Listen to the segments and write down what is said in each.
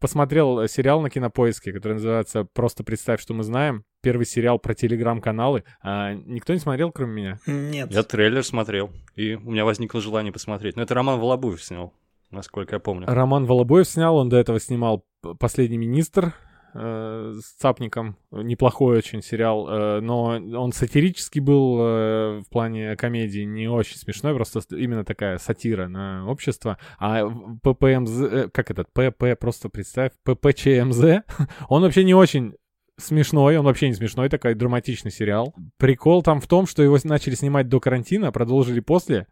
посмотрел сериал на Кинопоиске, который называется «Просто представь, что мы знаем». Первый сериал про телеграм-каналы. А, никто не смотрел, кроме меня? Нет. Я трейлер смотрел, и у меня возникло желание посмотреть. Но это Роман Волобуев снял, насколько я помню. Роман Волобуев снял, он до этого снимал «Последний министр», э, с Цапником. Неплохой очень сериал, э, но он сатирический был э, в плане комедии, не очень смешной, просто именно такая сатира на общество. А ППМЗ, э, как этот, ПП, просто представь, ППЧМЗ, он вообще не очень смешной, он вообще не смешной, такой драматичный сериал. Прикол там в том, что его начали снимать до карантина, продолжили после,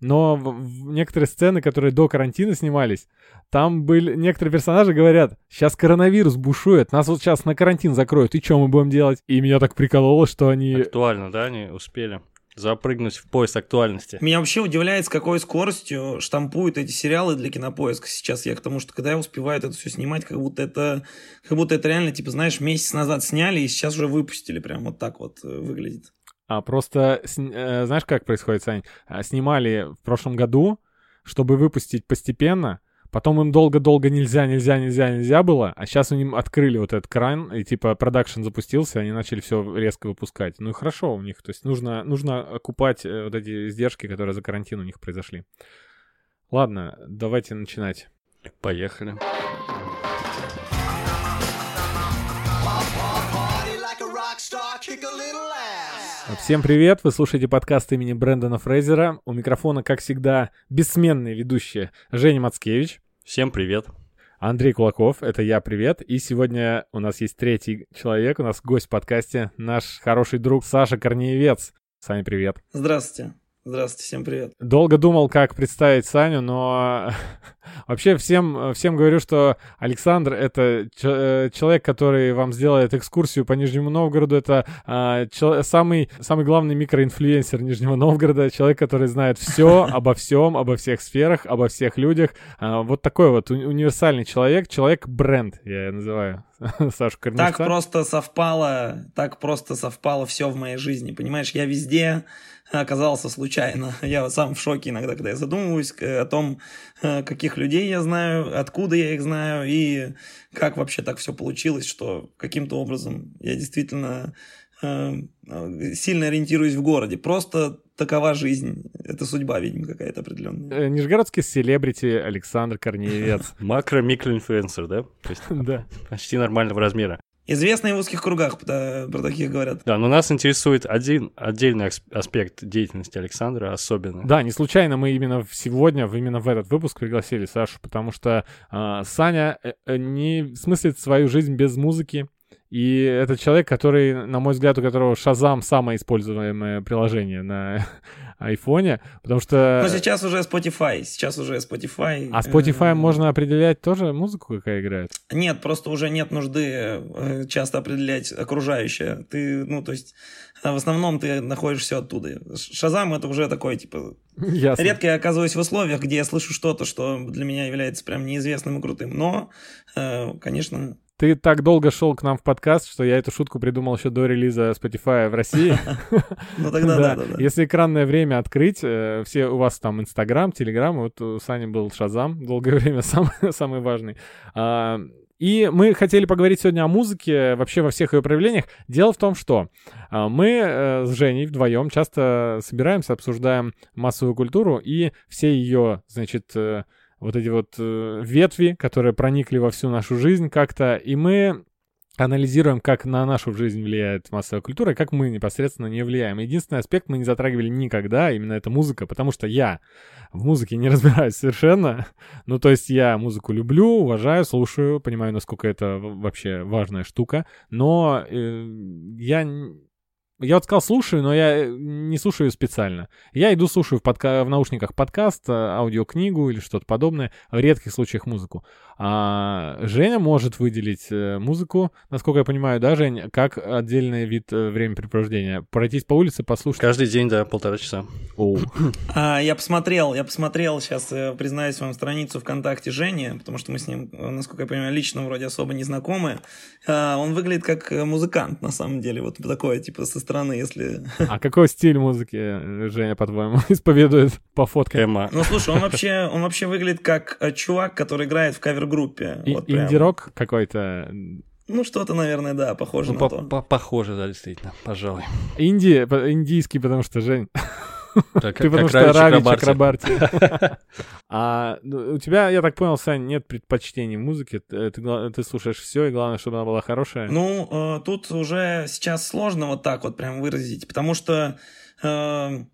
но в, в некоторые сцены, которые до карантина снимались, там были некоторые персонажи говорят, сейчас коронавирус бушует, нас вот сейчас на карантин закроют, и что мы будем делать? И меня так прикололо, что они... Актуально, да, они успели запрыгнуть в пояс актуальности. Меня вообще удивляет, с какой скоростью штампуют эти сериалы для кинопоиска сейчас. Я к тому, что когда я успеваю это все снимать, как будто это, как будто это реально, типа, знаешь, месяц назад сняли и сейчас уже выпустили. Прям вот так вот э, выглядит. А просто, э, знаешь, как происходит, Сань? А, снимали в прошлом году, чтобы выпустить постепенно, потом им долго-долго нельзя, нельзя, нельзя, нельзя было, а сейчас у них открыли вот этот кран, и типа продакшн запустился, они начали все резко выпускать. Ну и хорошо у них, то есть нужно, нужно окупать э, вот эти издержки, которые за карантин у них произошли. Ладно, давайте начинать. Поехали. Всем привет! Вы слушаете подкаст имени Брэндона Фрейзера. У микрофона, как всегда, бессменные ведущие Женя Мацкевич. Всем привет. Андрей Кулаков, это я, привет. И сегодня у нас есть третий человек, у нас гость в подкасте, наш хороший друг Саша Корнеевец. Саня, привет. Здравствуйте. Здравствуйте, всем привет. Долго думал, как представить Саню, но вообще всем, всем говорю, что Александр — это ч- человек, который вам сделает экскурсию по Нижнему Новгороду. Это э, ч- самый, самый главный микроинфлюенсер Нижнего Новгорода, человек, который знает все обо всем, обо всех сферах, обо всех людях. Э, вот такой вот уни- универсальный человек, человек-бренд, я называю. Сашу Корневца. Так просто совпало, так просто совпало все в моей жизни, понимаешь, я везде оказался случайно. Я сам в шоке иногда, когда я задумываюсь о том, э, каких людей я знаю, откуда я их знаю и как вообще так все получилось, что каким-то образом я действительно э, сильно ориентируюсь в городе. Просто такова жизнь. Это судьба, видимо, какая-то определенная. Э, нижегородский селебрити Александр Корнеевец. Макро-микроинфлюенсер, да? да. Почти нормального размера. Известные в узких кругах про, про таких говорят. Да, но нас интересует один отдельный аспект деятельности Александра, особенно. Да, не случайно мы именно сегодня, именно в этот выпуск пригласили Сашу, потому что э, Саня э, не смыслит свою жизнь без музыки. И это человек, который, на мой взгляд, у которого Шазам самое используемое приложение на айфоне, потому что... Но сейчас уже Spotify, сейчас уже Spotify. А Spotify можно определять тоже музыку, какая играет? Нет, просто уже нет нужды часто определять окружающее. Ты, ну, то есть, в основном ты находишь все оттуда. Шазам это уже такой, типа... Ясно. Редко я оказываюсь в условиях, где я слышу что-то, что для меня является прям неизвестным и крутым. Но, конечно, ты так долго шел к нам в подкаст, что я эту шутку придумал еще до релиза Spotify в России. Ну тогда да, да. Если экранное время открыть, э, все у вас там Инстаграм, Телеграм, вот у Сани был Шазам долгое время самый важный. А, и мы хотели поговорить сегодня о музыке вообще во всех ее проявлениях. Дело в том, что а, мы э, с Женей вдвоем часто собираемся, обсуждаем массовую культуру и все ее, значит, э, вот эти вот э, ветви, которые проникли во всю нашу жизнь как-то, и мы анализируем, как на нашу жизнь влияет массовая культура, и как мы непосредственно не влияем. Единственный аспект мы не затрагивали никогда, именно это музыка, потому что я в музыке не разбираюсь совершенно. Ну, то есть я музыку люблю, уважаю, слушаю, понимаю, насколько это вообще важная штука, но э, я я вот сказал слушаю, но я э, не слушаю специально. Я иду слушаю в, подка- в наушниках подкаст, э, аудиокнигу или что-то подобное, в редких случаях музыку. А Женя может выделить э, музыку, насколько я понимаю, да, Жень, как отдельный вид времяпрепровождения. Пройтись по улице, послушать. Каждый день, да, полтора часа. А, я посмотрел, я посмотрел сейчас, признаюсь вам, страницу ВКонтакте Жени, потому что мы с ним, насколько я понимаю, лично вроде особо не знакомы. А, он выглядит как музыкант, на самом деле, вот такое, типа, со стороны, если... А какой стиль музыки э, Женя, по-твоему, исповедует по фоткам? Эма. Ну, слушай, он вообще, он вообще выглядит как э, чувак, который играет в кавер-группе. И- Вот. Инди-рок какой-то? Ну, что-то, наверное, да, похоже Ну, на по- то. по- похоже, да, действительно, пожалуй. Инди, индийский, потому что, Жень, Так, ты потому что Рави Рави Чакрабарти. Чакрабарти. А ну, у тебя, я так понял, Сань, нет предпочтений в музыке. Ты, ты гла- ты слушаешь все, и главное, чтобы она была хорошая. Ну, э, тут уже сейчас сложно вот так вот прям выразить, потому что э,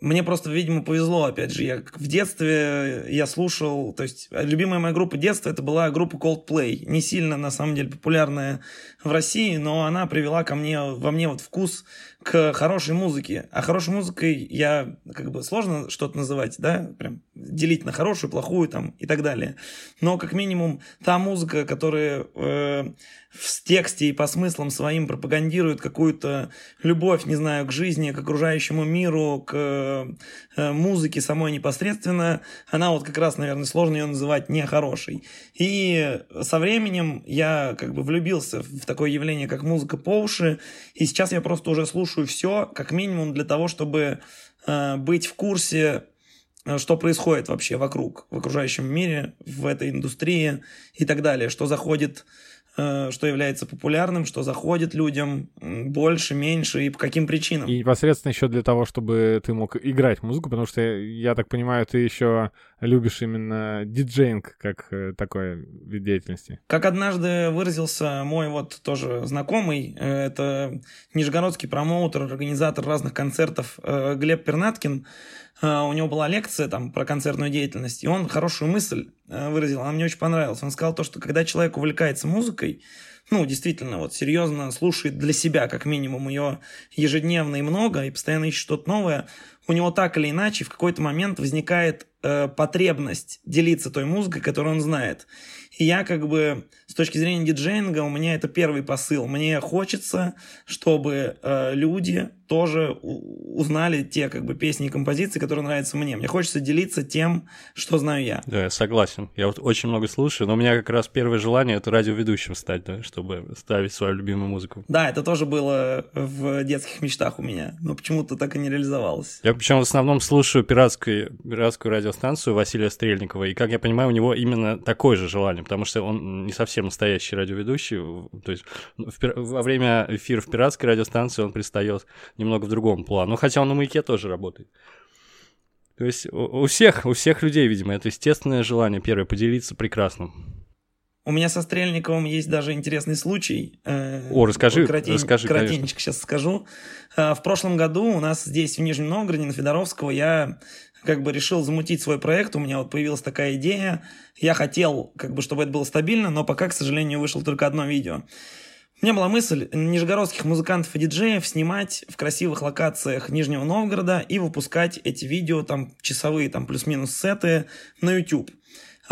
мне просто, видимо, повезло, опять же. Я в детстве я слушал, то есть любимая моя группа детства это была группа Coldplay. Не сильно, на самом деле, популярная в России, но она привела ко мне, во мне вот вкус к хорошей музыке. А хорошей музыкой я, как бы, сложно что-то называть, да, прям делить на хорошую, плохую там и так далее. Но, как минимум, та музыка, которая э, в тексте и по смыслам своим пропагандирует какую-то любовь, не знаю, к жизни, к окружающему миру, к э, музыке самой непосредственно, она вот как раз, наверное, сложно ее называть нехорошей. И со временем я как бы влюбился в такое явление, как музыка по уши, и сейчас я просто уже слушаю все, как минимум для того, чтобы э, быть в курсе э, что происходит вообще вокруг, в окружающем мире, в этой индустрии и так далее, что заходит, что является популярным, что заходит людям больше, меньше и по каким причинам. И непосредственно еще для того, чтобы ты мог играть музыку, потому что, я так понимаю, ты еще любишь именно диджейнг как э, такой вид деятельности. Как однажды выразился мой вот тоже знакомый, э, это нижегородский промоутер, организатор разных концертов э, Глеб Пернаткин, э, у него была лекция там про концертную деятельность, и он хорошую мысль э, выразил, она мне очень понравилась. Он сказал то, что когда человек увлекается музыкой, ну, действительно, вот серьезно слушает для себя, как минимум, ее ежедневно и много, и постоянно ищет что-то новое, у него так или иначе в какой-то момент возникает э, потребность делиться той музыкой, которую он знает. И я как бы с точки зрения диджейнга, у меня это первый посыл. Мне хочется, чтобы э, люди тоже узнали те как бы песни и композиции, которые нравятся мне. Мне хочется делиться тем, что знаю я. Да, я согласен. Я вот очень много слушаю, но у меня как раз первое желание это радиоведущим стать, да, чтобы ставить свою любимую музыку. Да, это тоже было в детских мечтах у меня, но почему-то так и не реализовалось. Я причем в основном слушаю пиратскую, пиратскую радиостанцию Василия Стрельникова, и, как я понимаю, у него именно такое же желание, потому что он не совсем настоящий радиоведущий, то есть в во время эфиров пиратской радиостанции он предстает немного в другом плану, ну, хотя он на маяке тоже работает. То есть у всех, у всех людей, видимо, это естественное желание, первое, поделиться прекрасным. У меня со Стрельниковым есть даже интересный случай. Э, О, расскажи, коротень- расскажи, конечно. Коротенечко сейчас скажу. Э, В прошлом году у нас здесь, в Нижнем Новгороде, на Федоровского, я как бы решил замутить свой проект. У меня вот появилась такая идея. Я хотел, как бы, чтобы это было стабильно, но пока, к сожалению, вышло только одно видео. У меня была мысль нижегородских музыкантов и диджеев снимать в красивых локациях Нижнего Новгорода и выпускать эти видео, там, часовые, там, плюс-минус сеты на YouTube.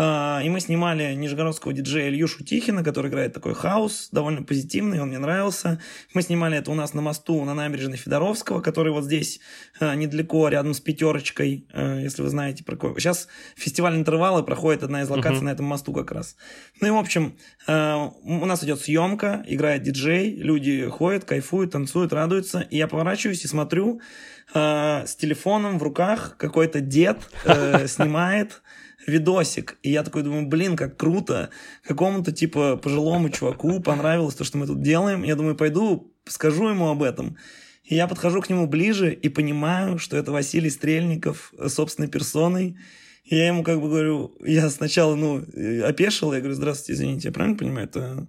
А, И мы снимали нижегородского диджея Ильюшу Тихина, который играет такой хаос, довольно позитивный, он мне нравился. Мы снимали это у нас на мосту на набережной Федоровского, который вот здесь а, недалеко, рядом с пятерочкой, а, если вы знаете про какой. Сейчас фестиваль интервалы проходит одна из локаций Мгм. на этом мосту как раз. Ну и в общем, у нас идет съемка, играет диджей, люди ходят, кайфуют, танцуют, радуются. И я поворачиваюсь и смотрю с телефоном в руках какой-то дед э, снимает видосик. И я такой думаю, блин, как круто. Какому-то типа пожилому чуваку понравилось то, что мы тут делаем. Я думаю, пойду скажу ему об этом. И я подхожу к нему ближе и понимаю, что это Василий Стрельников э, собственной персоной. И я ему как бы говорю, я сначала, ну, э, опешил, я говорю, здравствуйте, извините, я правильно понимаю, это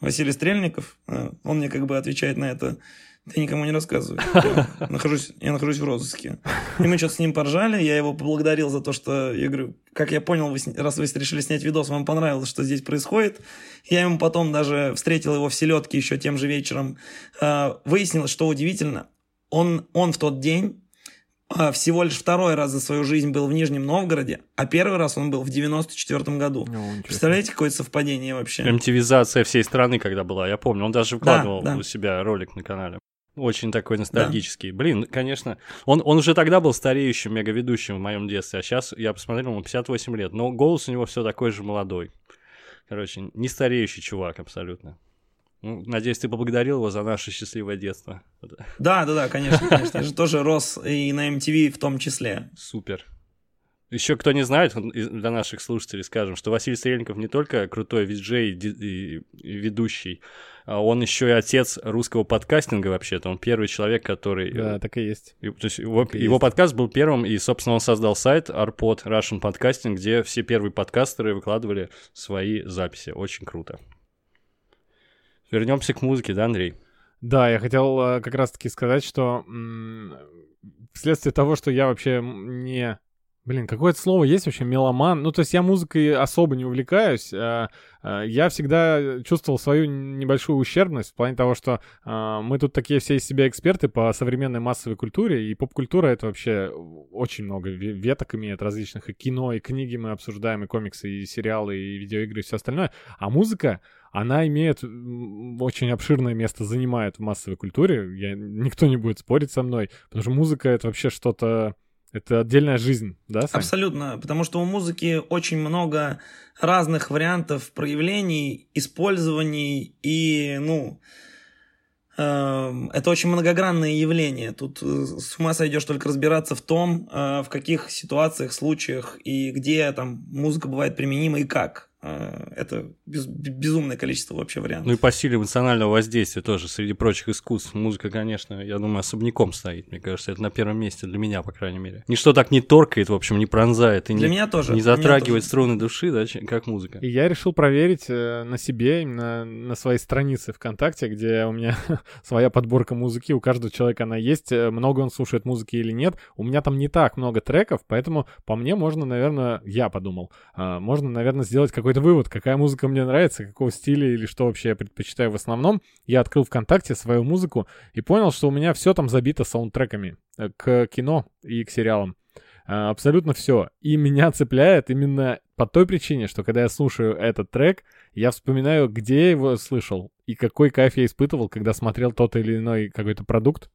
Василий Стрельников? А Он мне как бы отвечает на это, ты никому не рассказывай. Я нахожусь, я нахожусь в розыске. И мы что-то с ним поржали, я его поблагодарил за то, что, я говорю, как я понял, вы, раз вы решили снять видос, вам понравилось, что здесь происходит. Я ему потом даже встретил его в селедке еще тем же вечером. А, Выяснилось, что удивительно, он, он в тот день а, всего лишь второй раз за свою жизнь был в Нижнем Новгороде, а первый раз он был в 94 году. Себе. Представляете, какое совпадение вообще? MTV-зация всей страны, когда была, я помню. Он даже выкладывал да. у себя ролик на канале. Очень такой ностальгический. Блин, конечно, он, он уже тогда был стареющим мегаведущим в моем детстве, а сейчас я посмотрел, ему 58 лет, но голос у него все такой же молодой. Короче, не стареющий чувак абсолютно. Ну, надеюсь, ты поблагодарил его за наше счастливое детство. Да, да, да, конечно, конечно. Я же тоже рос и на MTV в том числе. Супер. Еще кто не знает, для наших слушателей скажем, что Василий Стрельников не только крутой виджей и ведущий, он еще и отец русского подкастинга вообще-то. Он первый человек, который... Да, так и есть. И, то есть его, его есть. подкаст был первым, и, собственно, он создал сайт Arpod Russian Podcasting, где все первые подкастеры выкладывали свои записи. Очень круто. Вернемся к музыке, да, Андрей? Да, я хотел э, как раз-таки сказать, что вследствие того, что я вообще не Блин, какое-то слово есть вообще, меломан? Ну, то есть я музыкой особо не увлекаюсь. А, а, я всегда чувствовал свою небольшую ущербность в плане того, что а, мы тут такие все из себя эксперты по современной массовой культуре, и поп-культура — это вообще очень много веток имеет различных. И кино, и книги мы обсуждаем, и комиксы, и сериалы, и видеоигры, и все остальное. А музыка, она имеет очень обширное место, занимает в массовой культуре. Я, никто не будет спорить со мной, потому что музыка — это вообще что-то это отдельная жизнь, да? Сань? Абсолютно, потому что у музыки очень много разных вариантов проявлений, использований и, ну, э, это очень многогранное явление. Тут э, с ума сойдешь только разбираться в том, э, в каких ситуациях, случаях и где там музыка бывает применима и как. Э, это без, безумное количество вообще вариантов. Ну и по силе эмоционального воздействия тоже, среди прочих искусств. Музыка, конечно, я думаю, особняком стоит. Мне кажется, это на первом месте для меня, по крайней мере. Ничто так не торкает, в общем, не пронзает и для не, меня тоже. не затрагивает тоже. струны души, да, как музыка. И я решил проверить э, на себе, именно на своей странице ВКонтакте, где у меня своя подборка музыки, у каждого человека она есть, э, много он слушает музыки или нет. У меня там не так много треков, поэтому по мне можно, наверное, я подумал, а, можно, наверное, сделать какой какой-то вывод, какая музыка мне нравится, какого стиля или что вообще я предпочитаю в основном. Я открыл ВКонтакте свою музыку и понял, что у меня все там забито саундтреками э, к кино и к сериалам. Э, абсолютно все. И меня цепляет именно по той причине, что когда я слушаю этот трек, я вспоминаю, где я его слышал и какой кайф я испытывал, когда смотрел тот или иной какой-то продукт.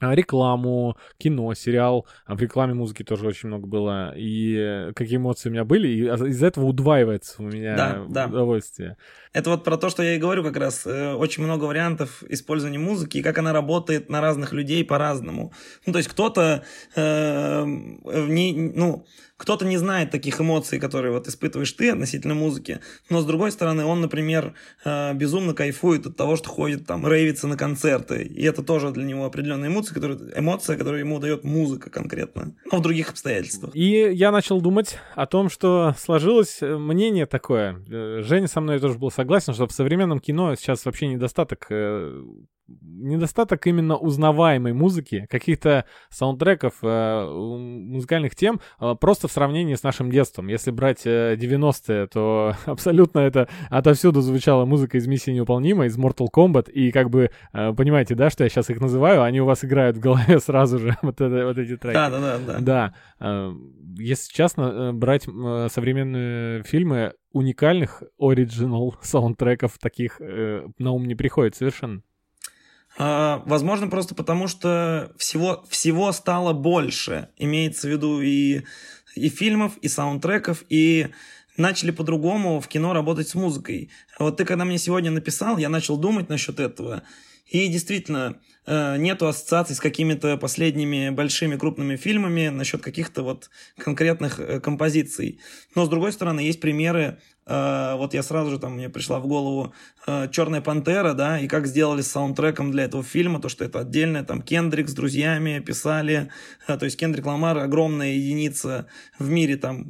А, рекламу, кино, сериал. А в рекламе музыки тоже очень много было. И какие эмоции у меня были. И из этого удваивается у меня да, да. удовольствие. Это вот про то, что я и говорю как раз. Э, очень много вариантов использования музыки и как она работает на разных людей по-разному. Ну, то есть кто-то э, не, ну, кто-то не знает таких эмоций, которые вот испытываешь ты относительно музыки, но с другой стороны, он, например, э, безумно кайфует от того, что ходит там, рейвится на концерты, и это тоже для него определенная эмоция, которая, эмоция, которую ему дает музыка конкретно, но в других обстоятельствах. И я начал думать о том, что сложилось мнение такое. Э, Женя со мной тоже был согласен, что в современном кино сейчас вообще недостаток э, недостаток именно узнаваемой музыки, каких-то саундтреков, э, музыкальных тем, э, просто в сравнении с нашим детством. Если брать э, 90-е, то абсолютно это отовсюду звучала музыка из «Миссии невыполнима», из Mortal Kombat, и как бы, э, понимаете, да, что я сейчас их называю, они у вас играют в голове сразу же, вот, это, вот эти треки. Да, да, да. Если честно, брать современные фильмы, уникальных оригинал саундтреков таких на ум не приходит совершенно. А, возможно, просто потому, что всего, всего стало больше. Имеется в виду и, и фильмов, и саундтреков, и начали по-другому в кино работать с музыкой. Вот ты когда мне сегодня написал, я начал думать насчет этого. И действительно, э, нету ассоциаций с какими-то последними большими крупными фильмами насчет каких-то вот конкретных э, композиций. Но, с другой стороны, есть примеры Э, вот я сразу же там мне пришла в голову э, Черная пантера, да, и как сделали с саундтреком для этого фильма, то что это отдельное, там Кендрик с друзьями писали, э, то есть Кендрик Ламар огромная единица в мире там,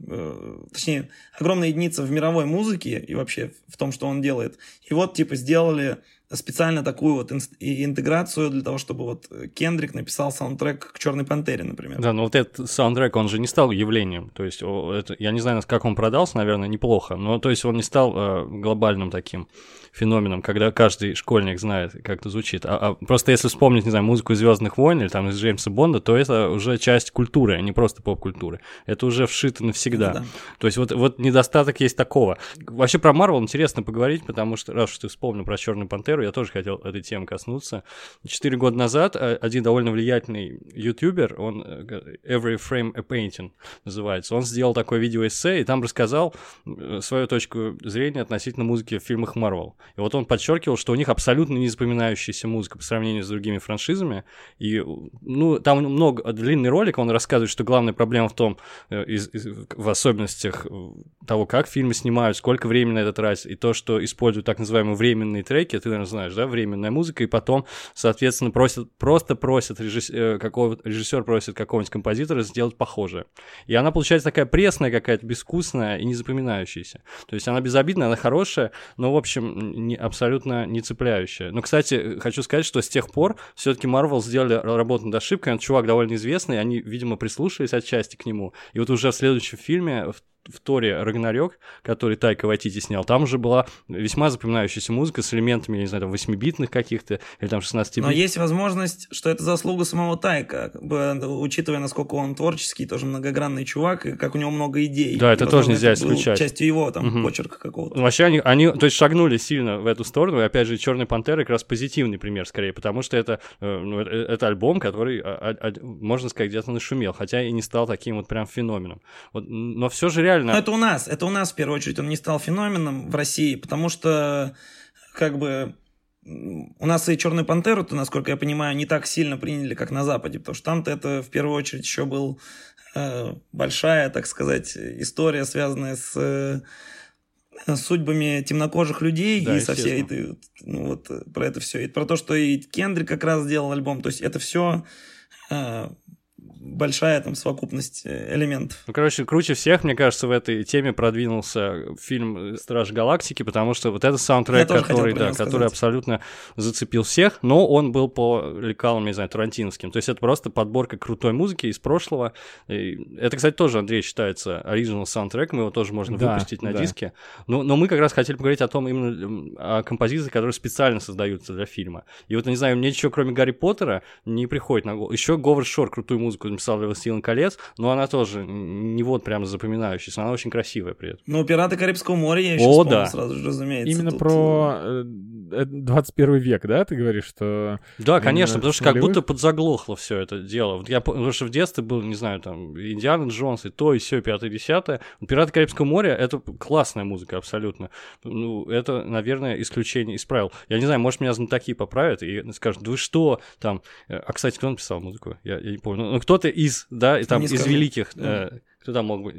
точнее, огромная единица в мировой музыке и вообще в том, что он делает. И вот типа сделали специально такую вот интеграцию для того, чтобы вот Кендрик написал саундтрек к Черной Пантере, например. Да, но вот этот саундтрек, он же не стал явлением. То есть, это, я не знаю, как он продался, наверное, неплохо, но то есть он не стал э, глобальным таким феноменом, когда каждый школьник знает, как это звучит. А, а просто если вспомнить, не знаю, музыку из Звездных войн или там из Джеймса Бонда, то это уже часть культуры, а не просто поп-культуры. Это уже вшито навсегда. Да. То есть вот, вот недостаток есть такого. Вообще про Марвел интересно поговорить, потому что раз уж ты вспомнил про Черную пантеру, Пантеру, я тоже хотел этой темы коснуться. Четыре года назад э, один довольно влиятельный ютубер, он э, Every Frame a Painting называется, он сделал такое видеоэссе и там рассказал свою точку зрения относительно музыки в фильмах Marvel. И вот он подчеркивал, что у них абсолютно не запоминающаяся музыка по сравнению с другими франшизами. И, ну, там много, длинный ролик, он рассказывает, что главная проблема в том, из, из, в особенностях того, как фильмы снимают, сколько времени на это тратят, и то, что используют так называемые временные треки, ты, наверное, знаешь, да, временная музыка, и потом, соответственно, просят, просто просят режиссер, какого режиссер просит какого-нибудь композитора сделать похожее. И она получается такая пресная какая-то, безвкусная и не запоминающаяся. То есть она безобидная, она хорошая, но, в общем, не, абсолютно не цепляющая. Но, кстати, хочу сказать, что с тех пор все-таки Marvel сделали работу над ошибкой, он чувак довольно известный, они, видимо, прислушались отчасти к нему, и вот уже в следующем фильме, в в Торе Рагнарёк, который Тайка Вайтити снял, там же была весьма запоминающаяся музыка с элементами, я не знаю, там 8-битных каких-то или там 16 бит Но есть возможность, что это заслуга самого Тайка, учитывая, насколько он творческий, тоже многогранный чувак, и как у него много идей. Да, это и, тоже нельзя исключать. частью его там угу. почерка какого-то. Вообще они, они, то есть шагнули сильно в эту сторону, и опять же Черный Пантера как раз позитивный пример скорее, потому что это, э, ну, это, это альбом, который, а, а, можно сказать, где-то нашумел, хотя и не стал таким вот прям феноменом. Вот, но все же реально... Но это у нас, это у нас в первую очередь он не стал феноменом в России, потому что как бы у нас и Черную пантеру, то, насколько я понимаю, не так сильно приняли, как на Западе, потому что там-то это в первую очередь еще был э, большая, так сказать, история, связанная с э, судьбами темнокожих людей да, и со всей этой, ну вот про это все, и про то, что и Кендрик как раз сделал альбом, то есть это все э, большая там совокупность э, элементов. Ну, короче, круче всех, мне кажется, в этой теме продвинулся фильм «Страж галактики», потому что вот этот саундтрек, который, да, который абсолютно зацепил всех, но он был по лекалам, не знаю, тарантиновским. То есть это просто подборка крутой музыки из прошлого. И это, кстати, тоже, Андрей, считается оригинал саундтрек, мы его тоже можно да, выпустить на да. диске. Но, но мы как раз хотели поговорить о том именно о композициях, которые специально создаются для фильма. И вот, не знаю, мне ничего, кроме Гарри Поттера, не приходит на голову. Еще Говард Шор крутую музыку для «Властелин колец», но она тоже не вот прям запоминающаяся, она очень красивая при этом. Ну, «Пираты Карибского моря» я еще О, да. сразу же, разумеется. Именно тут... про 21 э, век, да, ты говоришь, что... Да, конечно, потому что как будто подзаглохло все это дело. Вот я, потому что в детстве был, не знаю, там, Индиана Джонс и то, и все, пятое, десятое. «Пираты Карибского моря» — это классная музыка абсолютно. Ну, это, наверное, исключение из правил. Я не знаю, может, меня знатоки поправят и скажут, да вы что, там... Э, а, кстати, кто написал музыку? Я, я не помню. Ну, кто-то из, да, и там из великих, э, кто там мог быть?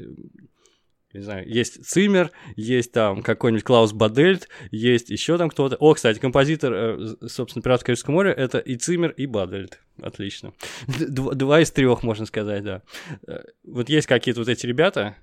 не знаю, есть Циммер, есть там какой-нибудь Клаус Бадельт, есть еще там кто-то. О, кстати, композитор, э, собственно, «Пиратов Карибского моря» — это и Циммер, и Бадельт. Отлично. Два, два из трех, можно сказать, да. Э, вот есть какие-то вот эти ребята,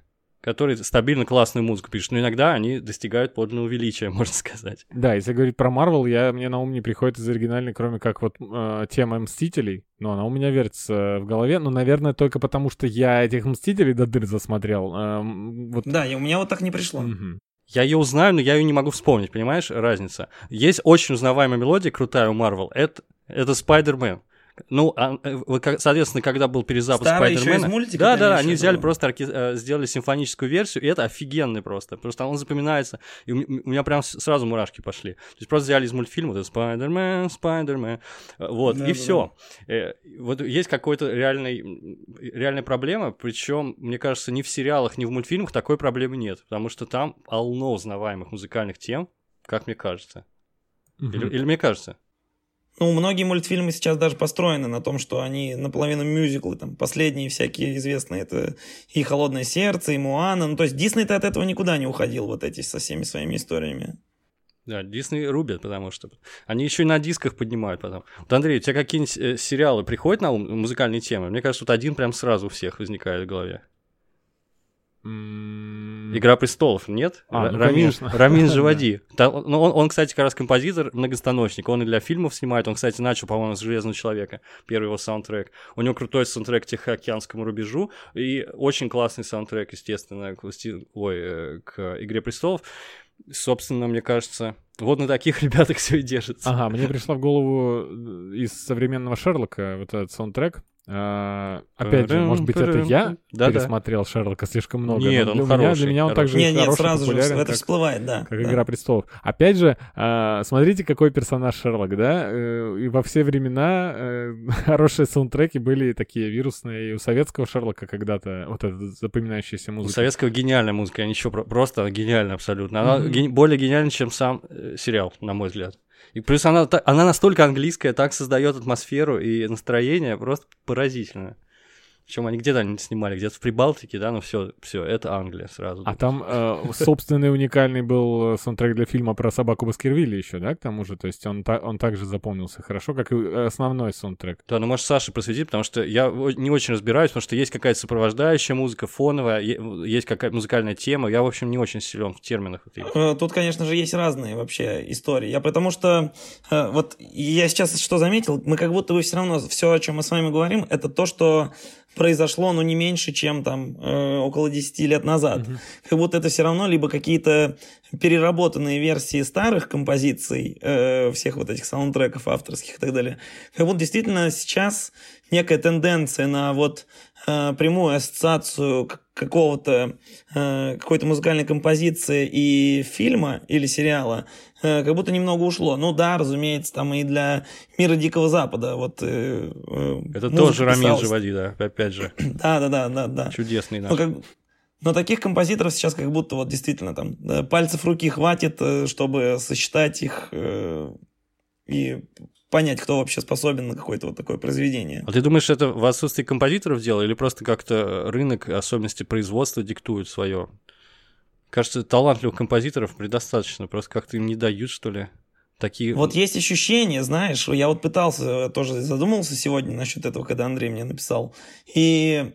которые стабильно классную музыку пишут, но иногда они достигают подлинного величия, можно сказать. Да, если говорить про Марвел, я, мне на ум не приходит из оригинальной, кроме как вот э, тема Мстителей, но она у меня вертится в голове, но, наверное, только потому, что я этих Мстителей до дыр засмотрел. Э, вот... Да, и у меня вот так не пришло. Угу. Я ее узнаю, но я ее не могу вспомнить, понимаешь, разница. Есть очень узнаваемая мелодия, крутая у Марвел, это, это Spider-Man. Ну, а, э, соответственно, когда был перезапуск Старый Спайдермена... мультика, да, да, они взяли просто, орке... Э, сделали симфоническую версию, и это офигенный просто. Просто он запоминается, и у меня прям сразу мурашки пошли. То есть просто взяли из мультфильма, это Спайдермен, Спайдермен, вот, да, и да, все. Да. Вот есть какой-то реальный, реальная проблема, причем, мне кажется, ни в сериалах, ни в мультфильмах такой проблемы нет, потому что там полно узнаваемых музыкальных тем, как мне кажется. Угу. Или, или мне кажется? Ну, многие мультфильмы сейчас даже построены на том, что они наполовину мюзиклы, там, последние всякие известные, это и «Холодное сердце», и «Муана», ну, то есть Дисней-то от этого никуда не уходил, вот эти со всеми своими историями. Да, Дисней рубят, потому что они еще и на дисках поднимают потом. Вот, Андрей, у тебя какие-нибудь э, сериалы приходят на ум, музыкальные темы? Мне кажется, вот один прям сразу у всех возникает в голове. Игра престолов, нет? А, ну, Рамин, конечно. Рамин Живоди. Да. Ну, он, он, кстати, как раз композитор, многостаночник. Он и для фильмов снимает. Он, кстати, начал, по-моему, с Железного человека. Первый его саундтрек. У него крутой саундтрек к Тихоокеанскому рубежу. И очень классный саундтрек, естественно, к, Ой, э, к Игре престолов. Собственно, мне кажется, вот на таких ребятах все и держится. Ага, мне пришла в голову э, из современного Шерлока вот этот саундтрек опять же, может быть, это я Да-да. пересмотрел Шерлока слишком много. Нет, но он для меня, хороший, для меня он хороший. также Нет, нет, хороший, сразу же это как- всплывает, да. как да. «Игра престолов». Опять же, а, смотрите, какой персонаж Шерлок, да? Э, И во все времена э, хорошие саундтреки были такие вирусные. И у советского Шерлока когда-то вот эта запоминающаяся У музыка. советского гениальная музыка, а ничего, про- просто гениальная абсолютно. Она ген- более гениальна, чем сам э, сериал, на мой взгляд. И плюс она, она настолько английская, так создает атмосферу и настроение, просто поразительно. Причем они где-то они снимали, где-то в Прибалтике, да, ну все, все, это Англия сразу. А там э, собственный уникальный был э, саундтрек для фильма про собаку Баскервилли еще, да, к тому же? То есть он, та- он также запомнился хорошо, как и основной саундтрек. Да, ну может Саша просветить, потому что я не очень разбираюсь, потому что есть какая-то сопровождающая музыка, фоновая, есть какая-то музыкальная тема. Я, в общем, не очень силен в терминах. вот этих. Э, Тут, конечно же, есть разные вообще истории. Я потому что э, вот я сейчас что заметил, мы как будто бы все равно все, о чем мы с вами говорим, это то, что произошло, ну, не меньше, чем там э, около 10 лет назад. Как будто это все равно либо какие-то переработанные версии старых композиций, э, всех вот этих саундтреков авторских и так далее. Как будто действительно сейчас некая тенденция на вот э, прямую ассоциацию какого-то э, какой-то музыкальной композиции и фильма или сериала э, как будто немного ушло. Ну да, разумеется, там и для мира Дикого Запада вот э, э, Это тоже Рамин. Живоди, да, опять же. Да, да, да, да, да. Чудесный наш. Ну, как- но таких композиторов сейчас как будто вот действительно там пальцев руки хватит, чтобы сосчитать их э, и понять, кто вообще способен на какое-то вот такое произведение. А ты думаешь, это в отсутствии композиторов дело, или просто как-то рынок, особенности производства диктуют свое? Кажется, талантливых композиторов предостаточно, просто как-то им не дают, что ли. Такие... Вот есть ощущение, знаешь, я вот пытался, тоже задумался сегодня насчет этого, когда Андрей мне написал, и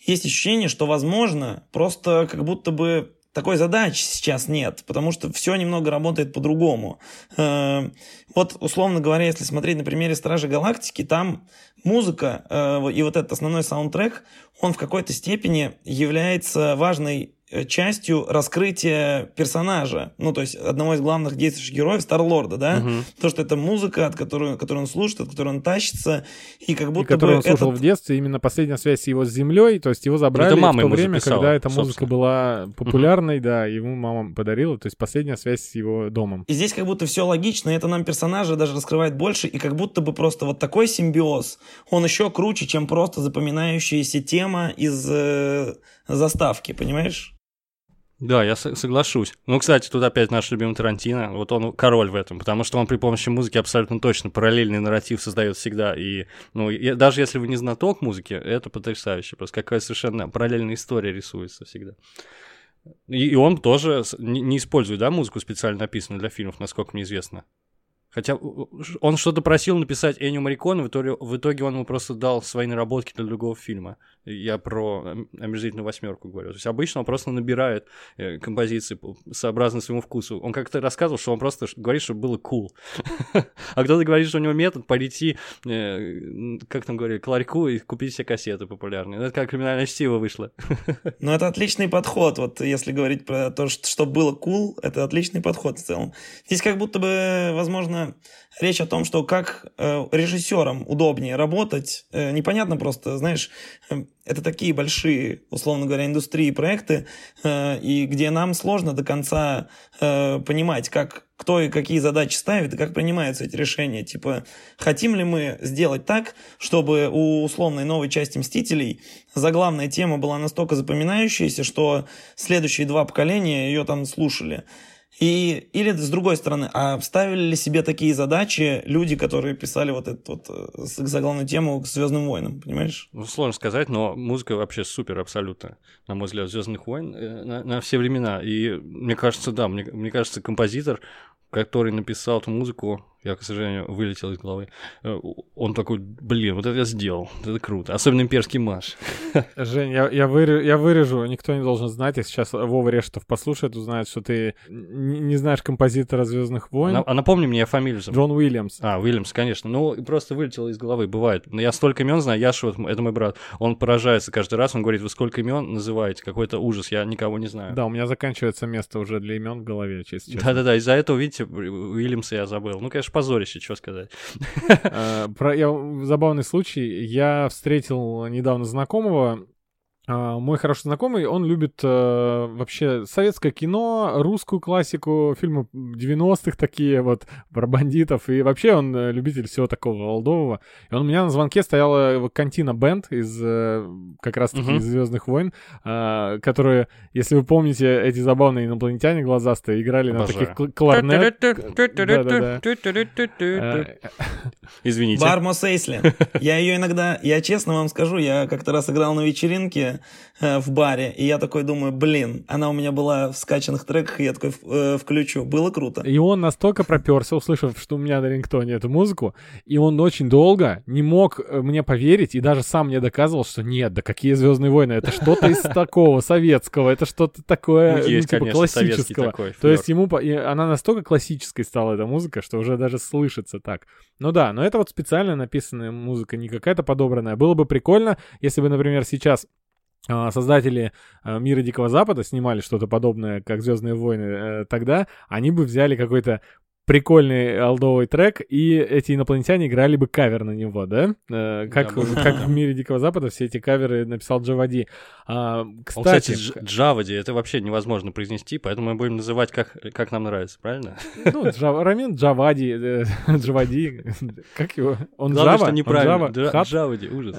есть ощущение, что, возможно, просто как будто бы такой задачи сейчас нет, потому что все немного работает по-другому. Э, Вот, условно говоря, если смотреть на примере Стражи Галактики, там музыка э, и вот этот основной саундтрек, он в какой-то степени является важной частью раскрытия персонажа, ну, то есть одного из главных действующих героев, Старлорда, да, Мгм. то, что это музыка, от которой, которую он слушает, от которой он тащится, и как И будто который бы он слушал этот- в детстве, именно последняя связь его с землей, то есть его забрали Это мама в то время, записала, когда эта музыка собственно. была популярной, да, ему мама подарила, то есть последняя связь с его домом. И здесь как будто все логично, и это нам персонажа даже раскрывает больше, и как будто бы просто вот такой симбиоз, он еще круче, чем просто запоминающаяся тема из э, заставки, понимаешь? Да, я со- соглашусь. Ну, кстати, тут опять наш любимый Тарантино. Вот он король в этом, потому что он при помощи музыки абсолютно точно параллельный нарратив создает всегда. И, ну, и даже если вы не знаток музыки, это потрясающе. Просто какая совершенно параллельная история рисуется всегда. И, и он тоже не, не использует, да, музыку специально написанную для фильмов, насколько мне известно. Хотя он что-то просил написать Эннио Мариконе, в итоге, в итоге он ему просто дал свои наработки для другого фильма. Я про ом- омерзительную восьмерку говорю. То есть обычно он просто набирает э, композиции по- сообразно своему вкусу. Он как-то рассказывал, что он просто говорит, что было cool. А кто-то говорит, что у него метод пойти, э, как там говорили, к ларьку и купить все кассеты популярные. Ну, Это как криминальное чтиво вышло. Но это отличный подход, вот если говорить про то, что было cool, это отличный подход в целом. Здесь как будто бы, возможно, речь о том, что как э, режиссерам удобнее работать, э, непонятно просто, знаешь, э, это такие большие, условно говоря, индустрии проекты, э, и где нам сложно до конца э, понимать, как кто и какие задачи ставит, и как принимаются эти решения. Типа, хотим ли мы сделать так, чтобы у условной новой части «Мстителей» заглавная тема была настолько запоминающаяся, что следующие два поколения ее там слушали. И, или с другой стороны, а ставили ли себе такие задачи люди, которые писали вот эту вот э, заглавную тему к Звездным войнам, понимаешь? Ну, сложно сказать, но музыка вообще супер абсолютно, на мой взгляд, Звездных войн э, на, на все времена. И мне кажется, да, мне, мне кажется, композитор, который написал эту музыку, я, к сожалению, вылетел из головы, э, он такой, блин, вот это я сделал, это круто. Особенно имперский марш. Жень, я, я, вырежу, я вырежу, никто не должен знать, если сейчас Вова Рештов послушает, узнает, что ты не знаешь композитора «Звездных войн». А напомни мне фамилию. забыл. Джон Уильямс. А, Уильямс, конечно. Ну, просто вылетело из головы, бывает. Но я столько имен знаю, Яша, вот, это мой брат, он поражается каждый раз, он говорит, вы сколько имен называете, какой-то ужас, я никого не знаю. Да, у меня заканчивается место уже для имен в голове, честно. Да-да-да, из-за этого, видите, Уильямса я забыл. Ну, конечно, конечно, позорище, что сказать. Э, про, забавный случай. Я встретил недавно знакомого, мой хороший знакомый, он любит э, вообще советское кино, русскую классику, фильмы 90-х такие вот, про бандитов, и вообще он э, любитель всего такого олдового. И он у меня на звонке стояла Кантина Бенд из э, как раз-таки uh-huh. из «Звездных войн», э, которые, если вы помните, эти забавные инопланетяне глазастые играли Обожаю. на таких кларнет... Извините. Бармо Сейсли. Я ее иногда, я честно вам скажу, я как-то раз играл на вечеринке, Э, в баре, и я такой думаю, блин, она у меня была в скачанных треках, и я такой э, включу. Было круто. И он настолько проперся, услышав, что у меня на рингтоне эту музыку, и он очень долго не мог э, мне поверить, и даже сам мне доказывал, что нет, да какие Звездные войны, это что-то из такого советского, это что-то такое, ну, ну типа классического. То есть ему, она настолько классической стала, эта музыка, что уже даже слышится так. Ну да, но это вот специально написанная музыка, не какая-то подобранная. Было бы прикольно, если бы, например, сейчас создатели а, мира Дикого Запада снимали что-то подобное, как Звездные войны э, тогда, они бы взяли какой-то прикольный алдовый трек, и эти инопланетяне играли бы кавер на него, да? Э, как, да, как в мире Дикого Запада все эти каверы написал Джавади. А, кстати, Он, кстати, Джавади, это вообще невозможно произнести, поэтому мы будем называть как, как нам нравится, правильно? Ну, Джав, Рамин Джавади, э, Джавади, как его? Он Главное, Java? что неправильно. Он Java? Джавади, ужас.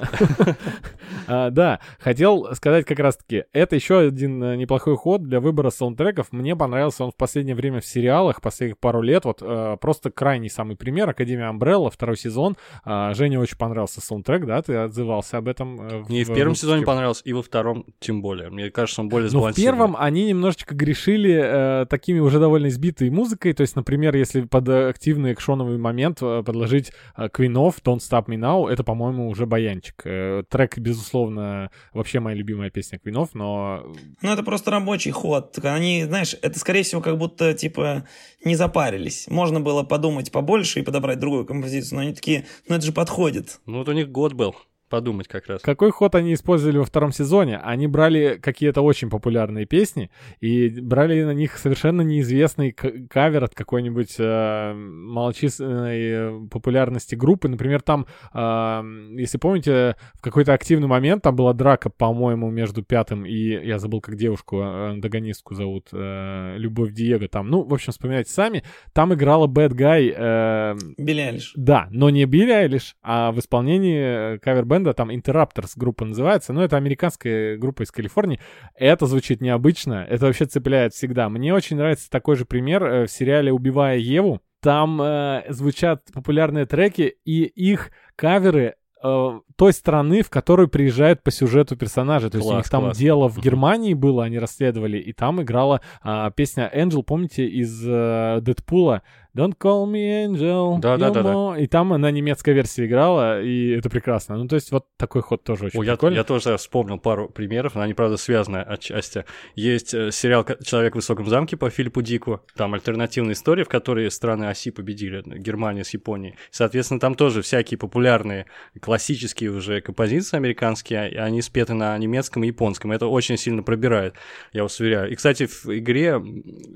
а, да, хотел сказать как раз-таки, это еще один э, неплохой ход для выбора саундтреков. Мне понравился он в последнее время в сериалах, последних пару лет, вот просто крайний самый пример. Академия Амбрелла, второй сезон. Э, Жене очень понравился саундтрек, да? Ты отзывался об этом. Э, Мне в, в первом сезоне понравился, и во втором тем более. Мне кажется, он более Но в первом они немножечко грешили э, такими уже довольно избитой музыкой. То есть, например, если под активный экшоновый момент э, подложить э, Queen of Don't Stop Me Now, это, по-моему, уже баянчик. Э, трек, безусловно, вообще моя любимая песня Queen of, но... Ну, это просто рабочий ход. Они, знаешь, это, скорее всего, как будто, типа, не запарились. Можно было подумать побольше и подобрать другую композицию, но они такие, ну это же подходит. Ну вот у них год был подумать как раз. Какой ход они использовали во втором сезоне? Они брали какие-то очень популярные песни и брали на них совершенно неизвестный кавер от какой-нибудь э, малочисленной популярности группы. Например, там, э, если помните, в какой-то активный момент там была драка, по-моему, между пятым и, я забыл, как девушку, э, антагонистку зовут, э, Любовь Диего там. Ну, в общем, вспоминайте сами. Там играла Bad Guy... Э, Билли Айлиш. Да, но не Билли Айлиш, а в исполнении кавер-бенда бенда, там Interrupters группа называется, но это американская группа из Калифорнии. Это звучит необычно, это вообще цепляет всегда. Мне очень нравится такой же пример э, в сериале «Убивая Еву». Там э, звучат популярные треки, и их каверы э, той страны, в которую приезжают по сюжету персонажи. То класс, есть у них там класс. дело в Германии было, они расследовали, и там играла э, песня Angel, помните, из э, Дэдпула, Don't call me angel. Да, да, да, да. И там на немецкой версии играла, и это прекрасно. Ну, то есть вот такой ход тоже очень О, прикольный. Я, я тоже вспомнил пару примеров, но они, правда, связаны отчасти. Есть э, сериал «Человек в высоком замке» по Филиппу Дику. Там альтернативная история, в которой страны оси победили, Германия с Японией. Соответственно, там тоже всякие популярные классические уже композиции американские, они спеты на немецком и японском. Это очень сильно пробирает, я вас уверяю. И, кстати, в игре,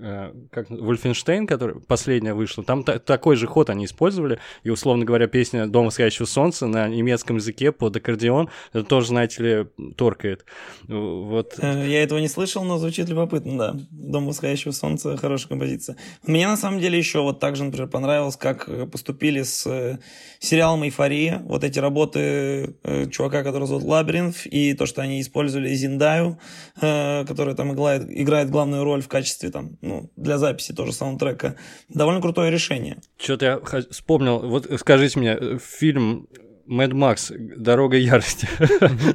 э, как Вольфенштейн, который последняя вышло. Там та- такой же ход они использовали, и, условно говоря, песня «Дом восходящего солнца» на немецком языке под аккордеон, это тоже, знаете ли, торкает. Вот. Э, я этого не слышал, но звучит любопытно, да. «Дом восходящего солнца» — хорошая композиция. Мне, на самом деле, еще вот также, например, понравилось, как поступили с э, сериалом «Эйфория». Вот эти работы э, чувака, который зовут Лабиринт, и то, что они использовали Зиндаю, которая там играет, играет главную роль в качестве там, ну, для записи тоже саундтрека. Довольно круто крутое решение. Что-то я вспомнил, вот скажите мне, фильм Мэд Макс, Дорога ярости.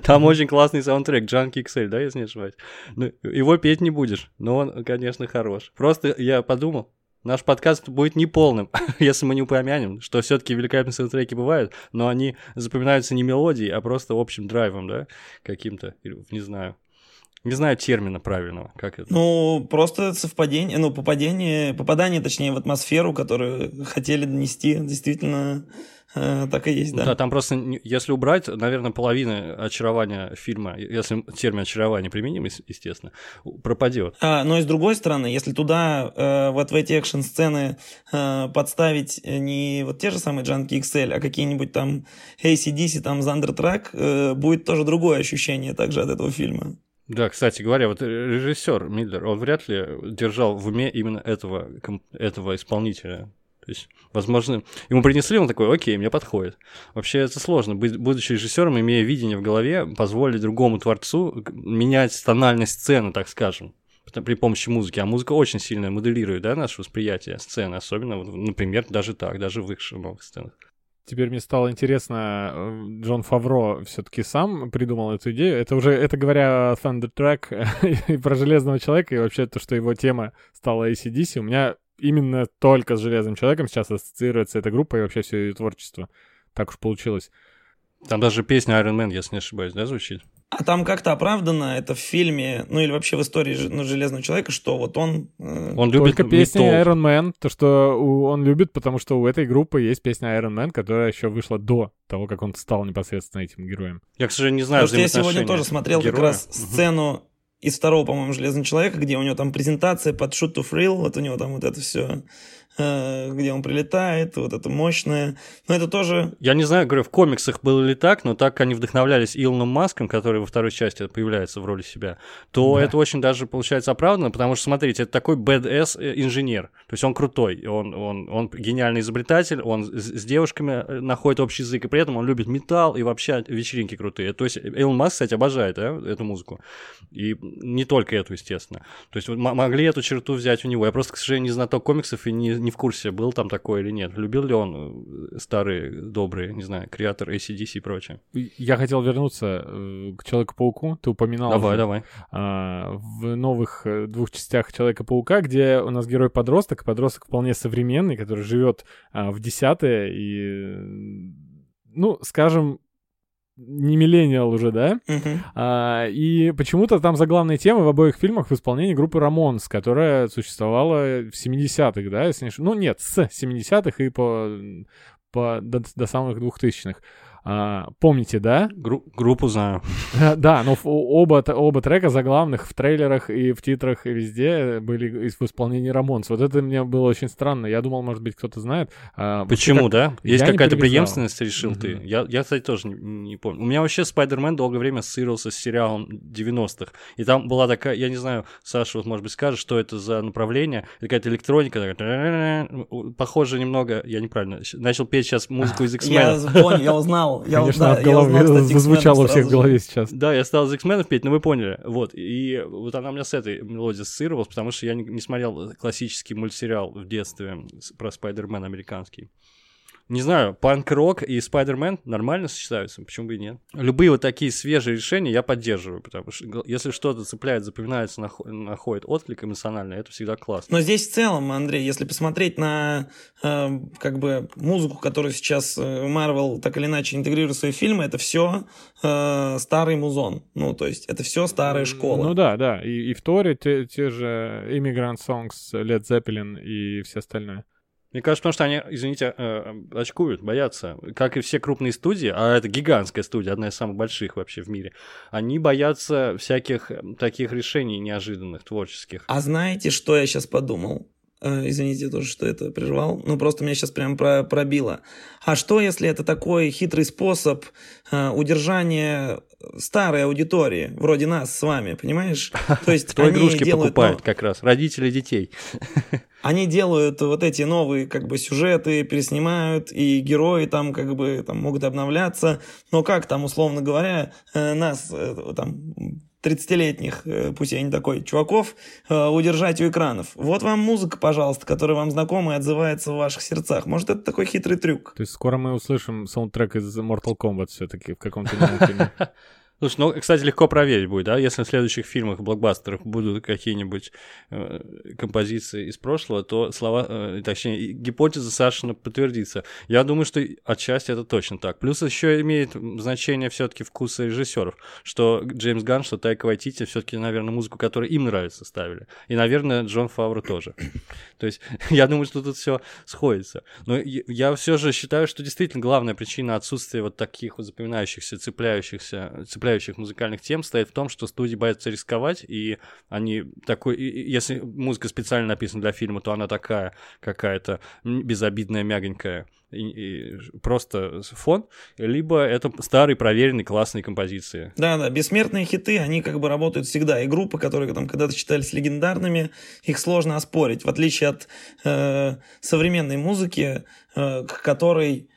Там очень классный саундтрек, Джанки XL, да, если не ошибаюсь. Ну, его петь не будешь, но он, конечно, хорош. Просто я подумал, наш подкаст будет неполным, если мы не упомянем, что все-таки великолепные саундтреки бывают, но они запоминаются не мелодией, а просто общим драйвом, да, каким-то, не знаю. Не знаю термина правильного, как это. Ну, просто совпадение, ну, попадение, попадание, точнее, в атмосферу, которую хотели донести, действительно Э, так и есть, да. Да, там просто, если убрать, наверное, половина очарования фильма, если термин очарование применим, естественно, пропадет. А, но и с другой стороны, если туда, э, вот в эти экшн-сцены э, подставить не вот те же самые Джанки XL, а какие-нибудь там ACDC, там Track, э, будет тоже другое ощущение также от этого фильма. Да, кстати говоря, вот режиссер Миллер, он вряд ли держал в уме именно этого, этого исполнителя. То есть, возможно, ему принесли, он такой, окей, мне подходит. Вообще это сложно, будучи режиссером, имея видение в голове, позволить другому творцу менять тональность сцены, так скажем при помощи музыки, а музыка очень сильно моделирует, да, наше восприятие сцены, особенно, например, даже так, даже в их новых сценах. Теперь мне стало интересно, э, Джон Фавро все-таки сам придумал эту идею. Это уже, это говоря Thunder Track и про Железного Человека, и вообще то, что его тема стала ACDC, у меня именно только с Железным Человеком сейчас ассоциируется эта группа и вообще все ее творчество. Так уж получилось. Там даже песня Iron Man, если не ошибаюсь, да, звучит? А там как-то оправдано это в фильме, ну или вообще в истории ну, Железного Человека, что вот он... Э... Он любит Только песня Iron Man, то, что он любит, потому что у этой группы есть песня Iron Man, которая еще вышла до того, как он стал непосредственно этим героем. Я, к сожалению, не знаю Потому что я сегодня тоже смотрел героя. как раз сцену из второго, по-моему, Железного Человека, где у него там презентация под Shoot to Thrill, вот у него там вот это все где он прилетает, вот это мощное. Но это тоже... Я не знаю, говорю, в комиксах было ли так, но так они вдохновлялись Илоном Маском, который во второй части появляется в роли себя, то да. это очень даже получается оправданно, потому что, смотрите, это такой badass э, инженер. То есть он крутой, он, он, он гениальный изобретатель, он с, с девушками э, находит общий язык, и при этом он любит металл и вообще вечеринки крутые. То есть Илон Маск, кстати, обожает да, эту музыку. И не только эту, естественно. То есть могли эту черту взять у него. Я просто, к сожалению, не знаток комиксов и не, не в курсе, был там такой или нет. Любил ли он э, старый, добрый, не знаю, креатор ACDC и прочее? Я хотел вернуться э, к Человеку-пауку. Ты упоминал давай, давай. А, в новых э, двух частях Человека-паука, где у нас герой подросток, подросток вполне современный, который живет а, в десятые и ну, скажем, не миллениал уже, да? Uh-huh. А, и почему-то там заглавная тема в обоих фильмах в исполнении группы Рамонс, которая существовала в 70-х, да, если не Ну, нет, с 70-х и по, по, до, до самых 2000-х. А, помните, да? Гру- группу знаю. да, но оба, оба трека заглавных в трейлерах и в титрах и везде были в исполнении Рамонс. Вот это мне было очень странно. Я думал, может быть, кто-то знает. А, Почему, как... да? Есть какая-то преемственность, решил mm-hmm. ты? Я, я, кстати, тоже не, не помню. У меня вообще Спайдермен долгое время ассоциировался с сериалом 90-х. И там была такая, я не знаю, Саша, вот, может быть, скажет, что это за направление. Какая-то электроника, такая, похоже немного, я неправильно, начал петь сейчас музыку из X-Men. Я понял, я узнал узнал. Я, Конечно, да, в голове, я узнал, зазвучало у всех в голове сейчас. Да, я стал из X-Men петь, но вы поняли. Вот, и вот она у меня с этой мелодией ассоциировалась, потому что я не, не смотрел классический мультсериал в детстве про Спайдермен американский. Не знаю, панк-рок и Спайдермен нормально сочетаются, почему бы и нет. Любые вот такие свежие решения я поддерживаю, потому что если что-то цепляет, запоминается, находит отклик эмоционально, это всегда классно. Но здесь в целом, Андрей, если посмотреть на э, как бы музыку, которую сейчас Marvel э, так или иначе интегрирует в свои фильмы, это все э, старый музон. Ну, то есть это все старая школа. Ну да, да. И, и в Торе те, те же Immigrant Songs, Led Zeppelin и все остальное. Мне кажется, потому что они, извините, э, очкуют, боятся. Как и все крупные студии, а это гигантская студия, одна из самых больших вообще в мире, они боятся всяких таких решений неожиданных, творческих. А знаете, что я сейчас подумал? Э, извините тоже, что это прервал. Ну, просто меня сейчас прям пробило. А что, если это такой хитрый способ удержания старой аудитории, вроде нас с вами, понимаешь? То есть Кто игрушки делают, покупает ну, как раз? Родители детей. Они делают вот эти новые как бы сюжеты, переснимают, и герои там как бы там могут обновляться. Но как там, условно говоря, э, нас э, там 30-летних, э, пусть я не такой, чуваков, удержать у экранов. Вот вам музыка, пожалуйста, которая вам знакома и отзывается в ваших сердцах. Может, это такой хитрый трюк. То есть скоро мы услышим саундтрек из Mortal Kombat все-таки в каком-то фильме? Слушай, ну, кстати, легко проверить будет, да, если в следующих фильмах, блокбастерах будут какие-нибудь э, композиции из прошлого, то слова, э, точнее, гипотеза Сашина подтвердится. Я думаю, что отчасти это точно так. Плюс еще имеет значение все-таки вкуса режиссеров, что Джеймс Ганн, что Тайка Вайтити все-таки, наверное, музыку, которая им нравится, ставили. И, наверное, Джон Фавро тоже. То есть я думаю, что тут все сходится. Но я все же считаю, что действительно главная причина отсутствия вот таких вот запоминающихся, цепляющихся, цепляющих музыкальных тем стоит в том, что студии боятся рисковать, и они такой, и, если музыка специально написана для фильма, то она такая какая-то безобидная, мягонькая и, и просто фон, либо это старые проверенные классные композиции. Да, да, бессмертные хиты, они как бы работают всегда. И группы, которые там когда-то считались легендарными, их сложно оспорить, в отличие от э, современной музыки, э, к которой,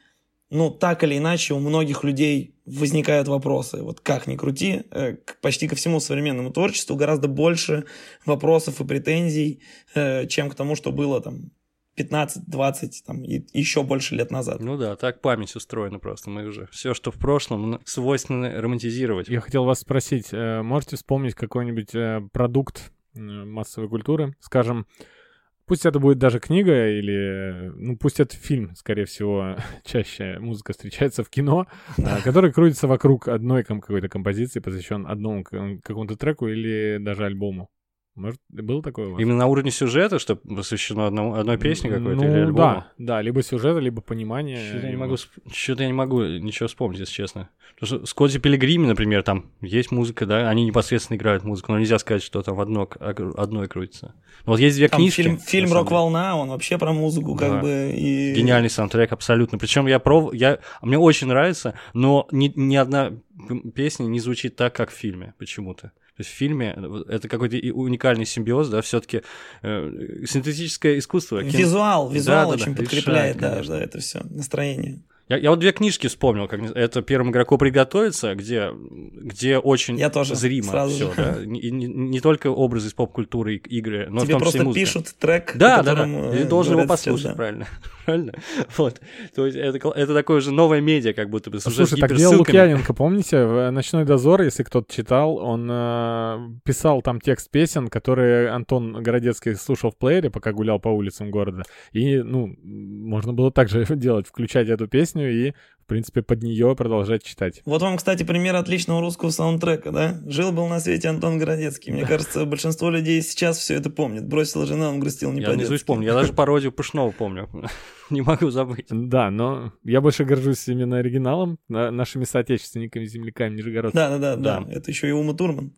ну, так или иначе у многих людей возникают вопросы. Вот как ни крути, э, почти ко всему современному творчеству гораздо больше вопросов и претензий, э, чем к тому, что было там 15-20 там, и еще больше лет назад. Ну да, так память устроена просто. Мы уже все, что в прошлом, свойственно романтизировать. Я хотел вас спросить, э, можете вспомнить какой-нибудь продукт массовой культуры, скажем, Пусть это будет даже книга или, ну, пусть это фильм, скорее всего, чаще музыка встречается в кино, который крутится вокруг одной какой-то композиции, посвящен одному какому-то треку или даже альбому. Может, было такое у вас? Именно на уровне сюжета, что посвящено одному, одной песне какой-то ну, или альбому? да, да, либо сюжета, либо понимание. Что-то я, не могу, что я не могу ничего вспомнить, если честно. Потому что Скотти Пилигрими, например, там есть музыка, да, они непосредственно играют музыку, но нельзя сказать, что там в одно, одной крутится. Но вот есть две там книжки. Фильм, фильм «Рок-волна», он вообще про музыку как да. бы. И... Гениальный саундтрек, абсолютно. Причем я про... я... мне очень нравится, но ни, ни одна песня не звучит так, как в фильме почему-то. То есть в фильме это какой-то уникальный симбиоз, да, все-таки э, синтетическое искусство. Визуал, визуал да, очень да, подкрепляет, решает, да, да, это все настроение. Я, я вот две книжки вспомнил, как это первому игроку приготовиться, где, где очень я тоже зримо все, да? не, не, не только образы из поп-культуры игры, но Тебе в том числе просто пишут трек, да, да, да, ты э, должен его послушать, сейчас, да. правильно, правильно, вот, то есть это, это такое же новое медиа, как будто бы, с Слушай, так где Лукьяненко, помните, в «Ночной дозор», если кто-то читал, он э, писал там текст песен, которые Антон Городецкий слушал в плеере, пока гулял по улицам города, и, ну, можно было также делать, включать эту песню, песню и, в принципе, под нее продолжать читать. Вот вам, кстати, пример отличного русского саундтрека, да? Жил-был на свете Антон Городецкий. Мне кажется, большинство людей сейчас все это помнит. Бросила жена, он грустил не Я не помню. Я даже пародию Пышнова помню. не могу забыть. Да, но я больше горжусь именно оригиналом, нашими соотечественниками, земляками, нижегородцами. Да, да, да, да. Это еще и Ума Турман.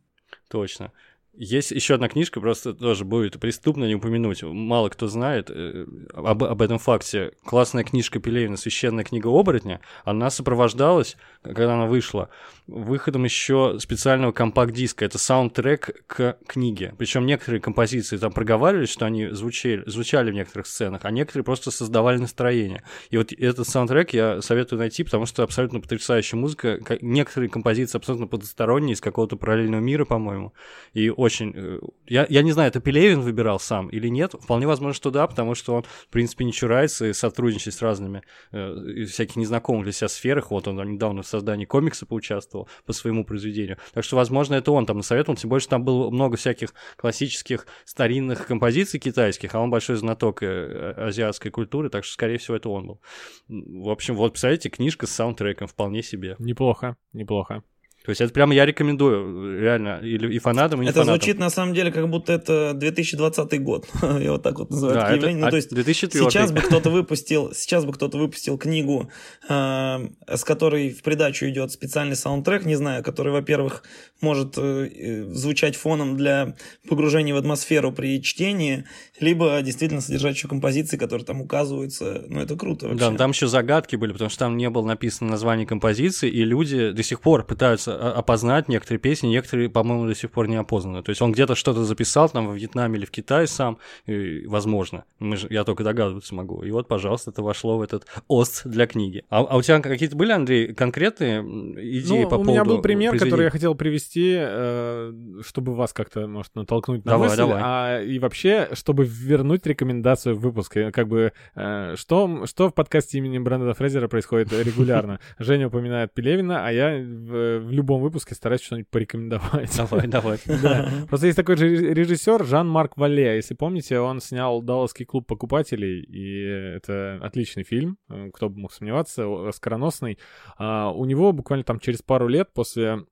Точно. Есть еще одна книжка, просто тоже будет преступно не упомянуть. Мало кто знает э, об, об этом факте. Классная книжка Пелевина «Священная книга оборотня», она сопровождалась, когда она вышла, выходом еще специального компакт-диска. Это саундтрек к книге. Причем некоторые композиции там проговаривались, что они звучали, звучали в некоторых сценах, а некоторые просто создавали настроение. И вот этот саундтрек я советую найти, потому что абсолютно потрясающая музыка. Некоторые композиции абсолютно потусторонние, из какого-то параллельного мира, по-моему. И очень... Э, я, я не знаю, это Пелевин выбирал сам или нет. Вполне возможно, что да, потому что он, в принципе, не чурается и сотрудничает с разными э, всяких незнакомых для себя сферах. Вот он недавно в создании комикса поучаствовал по своему произведению. Так что, возможно, это он там насоветовал. Тем более, что там было много всяких классических старинных композиций китайских, а он большой знаток э, азиатской культуры, так что, скорее всего, это он был. В общем, вот, представляете, книжка с саундтреком вполне себе. Неплохо, неплохо. То есть это прямо я рекомендую, реально, и, и фанатам, и не Это фанатам. звучит на самом деле как будто это 2020 год. я вот так вот называю да, это, ну, то есть 2004. сейчас бы кто-то выпустил, сейчас бы кто-то выпустил книгу, э, с которой в придачу идет специальный саундтрек, не знаю, который, во-первых, может э, звучать фоном для погружения в атмосферу при чтении, либо действительно содержать еще композиции, которые там указываются. Ну, это круто вообще. Да, там еще загадки были, потому что там не было написано название композиции, и люди до сих пор пытаются опознать некоторые песни, некоторые, по-моему, до сих пор не опознаны. То есть он где-то что-то записал там во Вьетнаме или в Китае сам, и, возможно. Мы же, я только догадываться могу. И вот, пожалуйста, это вошло в этот ост для книги. А, а у тебя какие-то были, Андрей, конкретные идеи ну, по поводу У меня был пример, который я хотел привести, э, чтобы вас как-то, может, натолкнуть на давай, мысль, давай. А, и вообще, чтобы вернуть рекомендацию в выпуск. Как бы, э, что, что в подкасте имени Брэндона Фрезера происходит регулярно? Женя упоминает Пелевина, а я в, в любом выпуске стараюсь что-нибудь порекомендовать. Давай, давай. Да. Просто есть такой же режиссер Жан-Марк Вале. Если помните, он снял «Далласский клуб покупателей», и это отличный фильм, э, кто бы мог сомневаться, скороносный. А у него буквально там через пару лет после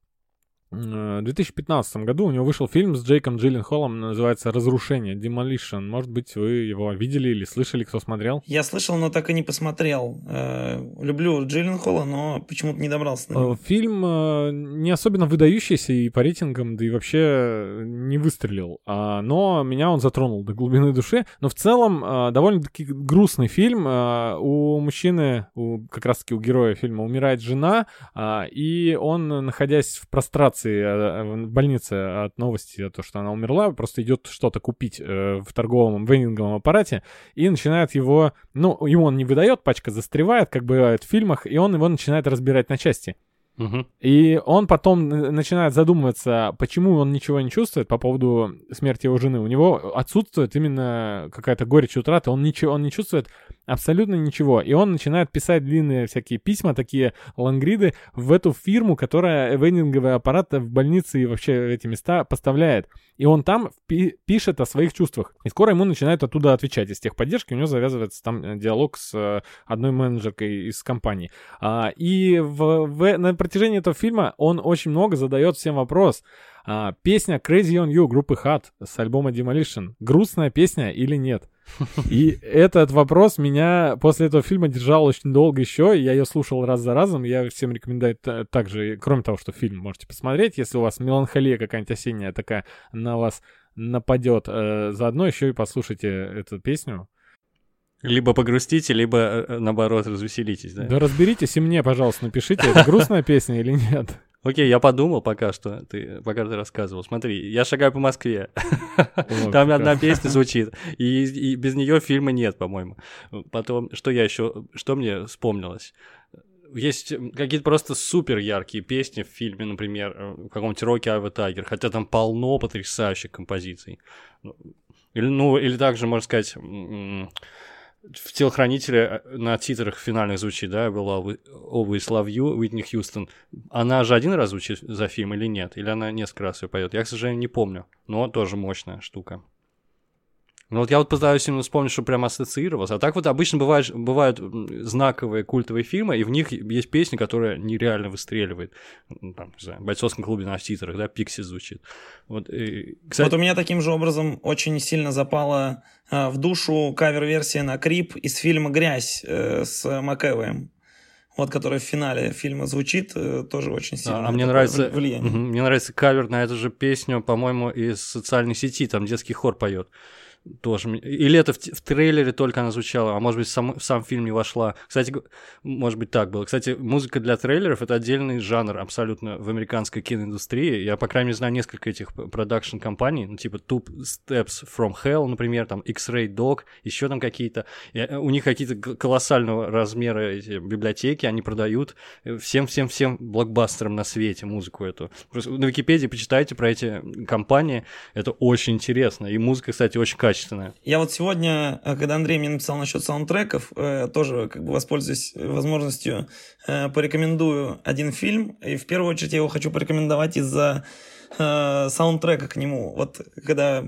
в 2015 году у него вышел фильм с Джейком Джилленхолом, называется «Разрушение», Demolition. Может быть, вы его видели или слышали, кто смотрел? Я слышал, но так и не посмотрел. Э, люблю Джилленхола, но почему-то не добрался до него. Э, фильм э, не особенно выдающийся и по рейтингам, да и вообще не выстрелил. А, но меня он затронул до глубины души. Но в целом довольно-таки грустный фильм. У мужчины, у, как раз-таки у героя фильма, умирает жена, и он, находясь в прострации информации э, в больнице от новости, о том, что она умерла, просто идет что-то купить э, в торговом вендинговом аппарате и начинает его, ну, ему он не выдает, пачка застревает, как бывает в фильмах, и он его начинает разбирать на части. Угу. И он потом начинает задумываться, почему он ничего не чувствует по поводу смерти его жены. У него отсутствует именно какая-то горечь утраты, он ничего, он не чувствует абсолютно ничего. И он начинает писать длинные всякие письма, такие лангриды, в эту фирму, которая вендинговые аппараты в больнице и вообще эти места поставляет. И он там пи- пишет о своих чувствах. И скоро ему начинают оттуда отвечать из техподдержки. У него завязывается там э, диалог с э, одной менеджеркой из компании. А, и в, в, на протяжении этого фильма он очень много задает всем вопрос. А, песня Crazy on You группы Hot с альбома Demolition. Грустная песня или нет? И этот вопрос меня после этого фильма держал очень долго еще. Я ее слушал раз за разом. Я всем рекомендую также, кроме того, что фильм можете посмотреть, если у вас меланхолия какая-нибудь осенняя такая на вас нападет, э, заодно еще и послушайте эту песню. Либо погрустите, либо э, наоборот развеселитесь, да? Да разберитесь и мне, пожалуйста, напишите, это грустная песня или нет. Окей, я подумал пока что, ты, пока ты рассказывал. Смотри, я шагаю по Москве. Там одна песня звучит, и, и без нее фильма нет, по-моему. Потом, что я еще, что мне вспомнилось? Есть какие-то просто супер яркие песни в фильме, например, в каком-нибудь Роке Ава Тайгер, хотя там полно потрясающих композиций. Ну, или, ну, или также, можно сказать, в телохранителе э, на титрах финальных звучит, да, была Always Love You, Уитни Хьюстон. Она же один раз звучит за фильм или нет? Или она несколько раз ее поет? Я, к сожалению, не помню. Но тоже мощная штука. Ну вот я вот пытаюсь именно вспомнить, что прям ассоциировался. А так вот обычно бывает, бывают знаковые культовые фильмы, и в них есть песни, которая нереально выстреливает. Там, не знаю, в бойцовском клубе на титрах, да, Пикси звучит. Вот, и, кстати... вот у меня таким же образом очень сильно запала а, в душу кавер-версия на Крип из фильма «Грязь» э, с МакЭвоем вот, которая в финале фильма звучит, э, тоже очень сильно. А, а мне нравится, влияние. мне нравится кавер на эту же песню, по-моему, из социальной сети, там детский хор поет тоже. Или это в, в трейлере только она звучала, а может быть, сам, в сам фильм не вошла. Кстати, может быть, так было. Кстати, музыка для трейлеров — это отдельный жанр абсолютно в американской киноиндустрии. Я, по крайней мере, знаю несколько этих продакшн-компаний, ну, типа Two Steps from Hell, например, там X-Ray Dog, еще там какие-то. Э, у них какие-то колоссального размера эти библиотеки, они продают всем-всем-всем блокбастерам на свете музыку эту. Просто на Википедии почитайте про эти компании, это очень интересно. И музыка, кстати, очень качественная качественная. Я вот сегодня, э, когда Андрей мне написал насчет саундтреков, э, тоже как бы воспользуюсь возможностью, э, порекомендую один фильм. И в первую очередь я его хочу порекомендовать из-за э, саундтрека к нему. Вот когда,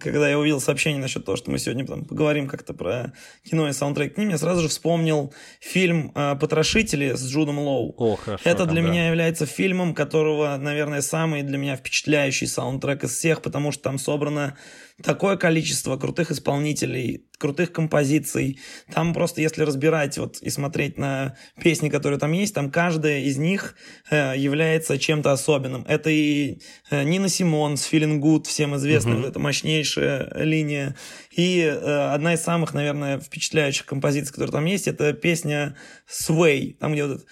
когда я увидел сообщение насчет того, что мы сегодня там, поговорим как-то про кино и саундтрек к ним, я сразу же вспомнил фильм э, «Потрошители» с Джудом Лоу. О, хорошо, Это для да. меня является фильмом, которого, наверное, самый для меня впечатляющий саундтрек из всех, потому что там собрано такое количество крутых исполнителей, крутых композиций. Там просто, если разбирать вот и смотреть на песни, которые там есть, там каждая из них э, является чем-то особенным. Это и э, Нина Симон с Feeling Good, всем известная, mm-hmm. это мощнейшая линия. И э, одна из самых, наверное, впечатляющих композиций, которые там есть, это песня Sway, там где вот этот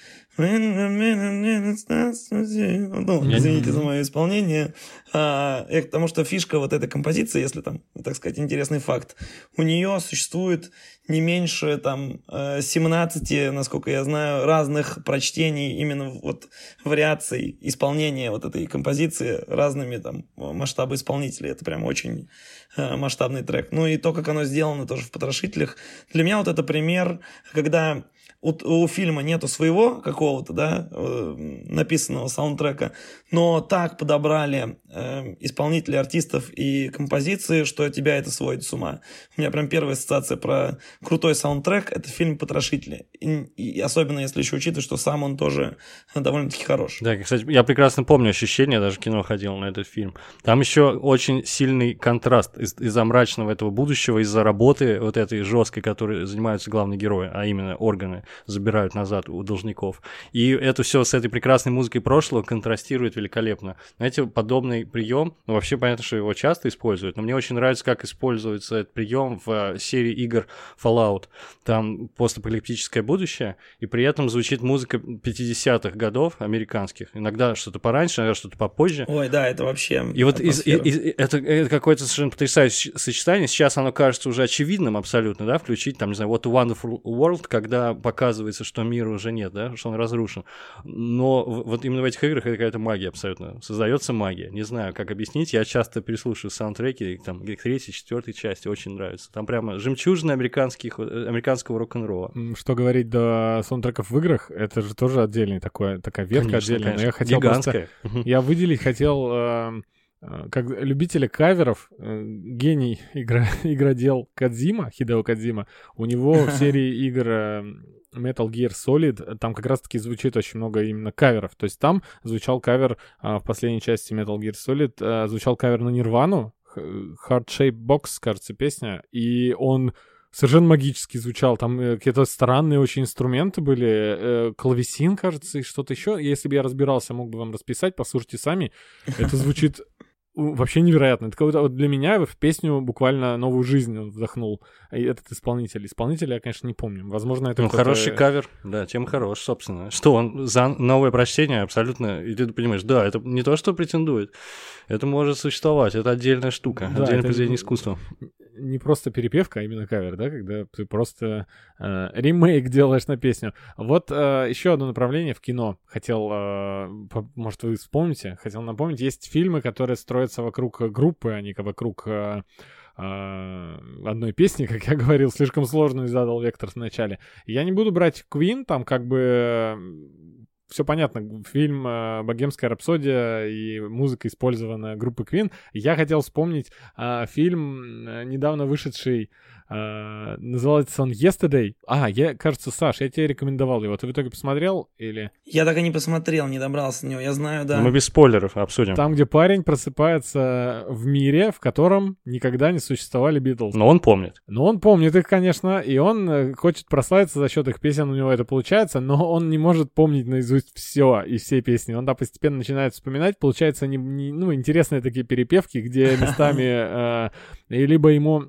ну, извините за мое исполнение. А, потому что фишка вот этой композиции, если там, так сказать, интересный факт, у нее существует не меньше там 17, э, насколько я знаю, разных прочтений, именно вот вариаций исполнения вот этой композиции разными там масштабы исполнителей. Это прям очень э, масштабный трек. Ну и то, как оно сделано тоже в «Потрошителях». Для меня вот это пример, когда у, у фильма нету своего какого-то, да, э, написанного саундтрека, но так подобрали э, исполнителей, артистов и композиции, что тебя это сводит с ума. У меня прям первая ассоциация про крутой саундтрек — это фильм «Потрошители». И, и особенно если еще учитывать, что сам он тоже довольно-таки хорош. Да, кстати, я прекрасно помню ощущение, даже кино ходил на этот фильм. Там еще очень сильный контраст из- из-за мрачного этого будущего, из-за работы вот этой жесткой, которой занимаются главные герои, а именно органы забирают назад у должников. И это все с этой прекрасной музыкой прошлого контрастирует великолепно. Знаете, подобный прием, ну вообще понятно, что его часто используют, но мне очень нравится, как используется этот прием в э, серии игр Fallout. Там постапокалиптическое будущее, и при этом звучит музыка 50-х годов американских. Иногда что-то пораньше, иногда что-то попозже. Ой, да, это вообще И вот из, и- атмосфера. из- это, это какое-то совершенно потрясающее сочетание. Сейчас оно кажется уже очевидным абсолютно, да, включить там, не знаю, вот Wonderful World, когда показывается, что мира уже нет, да, что он разрушен. Но вот именно в этих играх это какая-то магия абсолютно. Создается магия. Не знаю, как объяснить. Я часто переслушиваю саундтреки, там, к третьей, четвертой части, очень нравится. Там прямо жемчужины американских, американского рок-н-ролла. Что говорить до саундтреков в играх, это же тоже отдельный такой, такая ветка Конечно, отдельная. Но конечно. я хотел просто- Гигантская. Мгм. Я выделить хотел, э, э, как любителя каверов, э, гений игра, игродел Кадзима, Хидео Кадзима, у него в серии игр Metal Gear Solid, э, там как раз-таки звучит очень много именно каверов. То есть там звучал кавер а, в последней части Metal Gear Solid, э, звучал кавер на Нирвану, Heart Shape Box, кажется, песня, и он совершенно магически звучал. Там э, какие-то странные очень инструменты были. клавесин, кажется, и что-то еще. Если бы я разбирался, мог бы вам расписать, послушайте сами. Это звучит вообще невероятно. Это какой-то вот для меня в песню буквально новую жизнь он вдохнул. И этот исполнитель. Исполнителя я, конечно, не помню. Возможно, это Ну, хороший кавер, да, тем хорош, собственно. Что он за новое прочтение абсолютно, и ты понимаешь, да, это не то, что претендует, это может существовать, это отдельная штука, Да, отдельное произведение искусства. не просто перепевка, а именно кавер, да, когда ты просто э, ремейк делаешь на песню. Вот э, еще одно направление в кино. Хотел, э, может, вы вспомните, хотел напомнить, есть фильмы, которые строятся вокруг группы, а не вокруг э, э, одной песни, как я говорил, слишком сложную задал вектор в начале. Я не буду брать Queen, там как бы все понятно, фильм э, «Богемская рапсодия» и музыка, использованная группы Queen. Я хотел вспомнить фильм, недавно вышедший, а, называется он «Yesterday». А, я, кажется, Саш, я тебе рекомендовал его. Ты в итоге посмотрел или... Я так и не посмотрел, не добрался до него. Я знаю, да. Мы без спойлеров обсудим. Там, где парень просыпается в мире, в котором никогда не существовали Битлз. Но он помнит. Но он помнит их, конечно, и он э, хочет прославиться за счет их песен, у него это получается, но он не может помнить наизусть все и все песни. Он да, постепенно начинает вспоминать, получается, не, не- ну, интересные такие перепевки, где местами э, и либо ему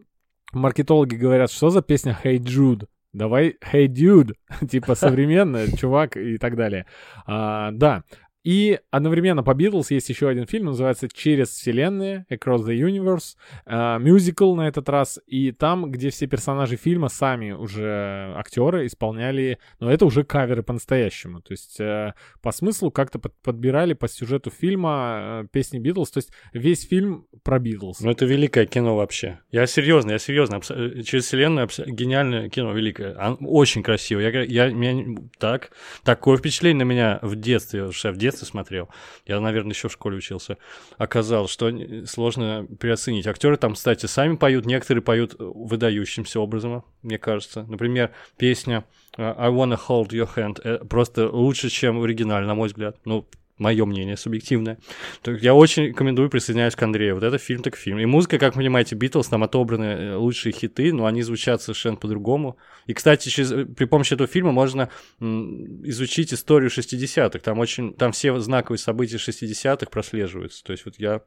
маркетологи говорят, что за песня Hey Jude? Давай Hey Dude, типа современная, чувак и так далее. А, да, и одновременно по Битлз есть еще один фильм, называется «Через вселенные», «Across the Universe», э, мюзикл на этот раз, и там, где все персонажи фильма сами уже актеры исполняли, но это уже каверы по-настоящему, то есть э, по смыслу как-то под- подбирали по сюжету фильма э, песни Битлз, то есть весь фильм про Битлз. Ну, это великое кино вообще. Я серьезно, я серьезно. Абс- Через вселенную абс- гениальное кино, великое. Оно очень красиво. Я, я, меня, так, такое впечатление на меня в детстве, в детстве смотрел. Я, наверное, еще в школе учился. Оказалось, что не- сложно переоценить. Актеры там, кстати, сами поют, некоторые поют э, выдающимся образом, мне кажется. Например, песня э, I wanna hold your hand э, просто лучше, чем в оригинале, на мой взгляд. Ну, мое мнение субъективное. Так Я очень рекомендую, присоединяюсь к Андрею. Вот это фильм так фильм. И музыка, как вы понимаете, Битлз, там отобраны э, лучшие хиты, но они звучат совершенно по-другому. И, кстати, через, э, при помощи этого фильма можно изучить историю 60-х. Там очень, там все знаковые события 60-х прослеживаются. То есть вот я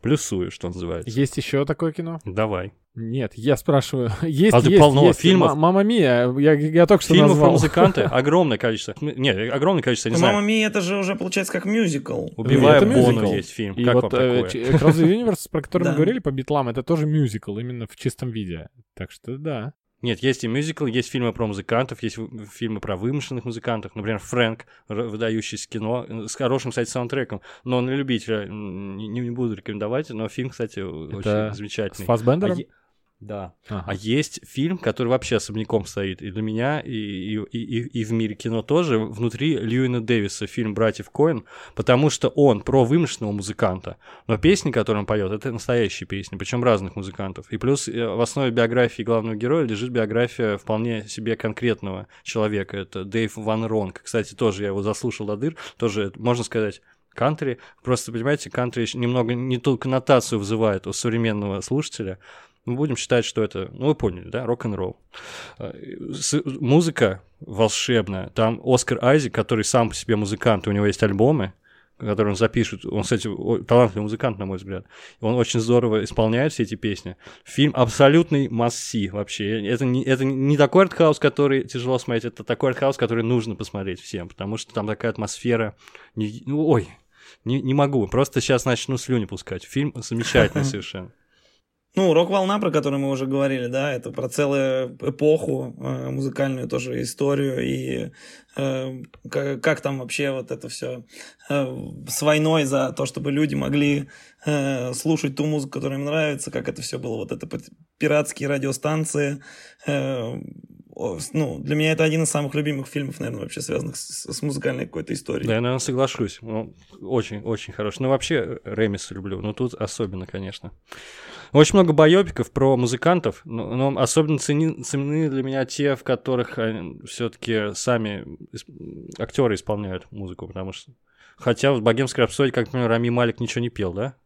плюсую, что называется. Есть еще такое кино? Давай. Нет, я спрашиваю. Есть, А ты есть, полно есть. фильмов. Ма- Мама Мия, я, я только что Фильмов про назвал. музыканты огромное количество. Нет, огромное количество, не Ну, знаю. «Мамма Мия» это же уже получается как мюзикл. Убивая Это Бону мюзикл. есть фильм. И как вот вам э, Across the Universe, про который мы говорили по битлам, это тоже мюзикл, именно в чистом виде. Так что да. Нет, есть и мюзикл, есть фильмы про музыкантов, есть фильмы про вымышленных музыкантов. Например, Фрэнк, выдающийся кино, э, с хорошим, кстати, саундтреком. Но на любителя не, не буду рекомендовать, но фильм, кстати, очень С замечательный. Фассбендером? А Да. Ага. А есть фильм, который вообще особняком стоит и для меня, и, и, и, и в мире кино тоже, внутри Льюина Дэвиса, фильм «Братьев Коэн», потому что он про вымышленного музыканта, но песни, которые он поет, это настоящие песни, причем разных музыкантов. И плюс э, в основе биографии главного героя лежит биография вполне себе конкретного человека, это Дэйв Ван Ронг. Кстати, тоже я его заслушал до дыр, тоже, можно сказать, кантри. Просто, понимаете, кантри немного не ту коннотацию вызывает у современного слушателя, мы будем считать, что это, ну вы поняли, да, рок-н-ролл. С- Музыка волшебная. Там Оскар Айзек, который сам по себе музыкант, у него есть альбомы, которые он запишет. Он, кстати, талантливый музыкант, на мой взгляд. Он очень здорово исполняет все эти песни. Фильм абсолютный масси вообще. Это не, это не такой артхаус, который тяжело смотреть, это такой артхаус, который нужно посмотреть всем, потому что там такая атмосфера... Ну, ой, не, не могу, просто сейчас начну слюни пускать. Фильм замечательный совершенно. Ну, рок-волна, про которую мы уже говорили, да, это про целую эпоху, э, музыкальную тоже историю, и э, как, как там вообще вот это все с войной за то, чтобы люди могли э, слушать ту музыку, которая им нравится, как это все было, вот это пи- пиратские радиостанции. э, ну, для меня это один из самых любимых фильмов, наверное, вообще связанных с, с музыкальной какой-то историей. Да, я, наверное, соглашусь. Ну, очень, очень хороший. Ну, вообще, Ремиса люблю. Но тут особенно, конечно. Очень много байопиков про музыкантов, но, но особенно цени, ценны для меня те, в которых все-таки сами актеры исполняют музыку, потому что... Хотя в «Богемской рапсодии», как например, Рами Малик ничего не пел, да?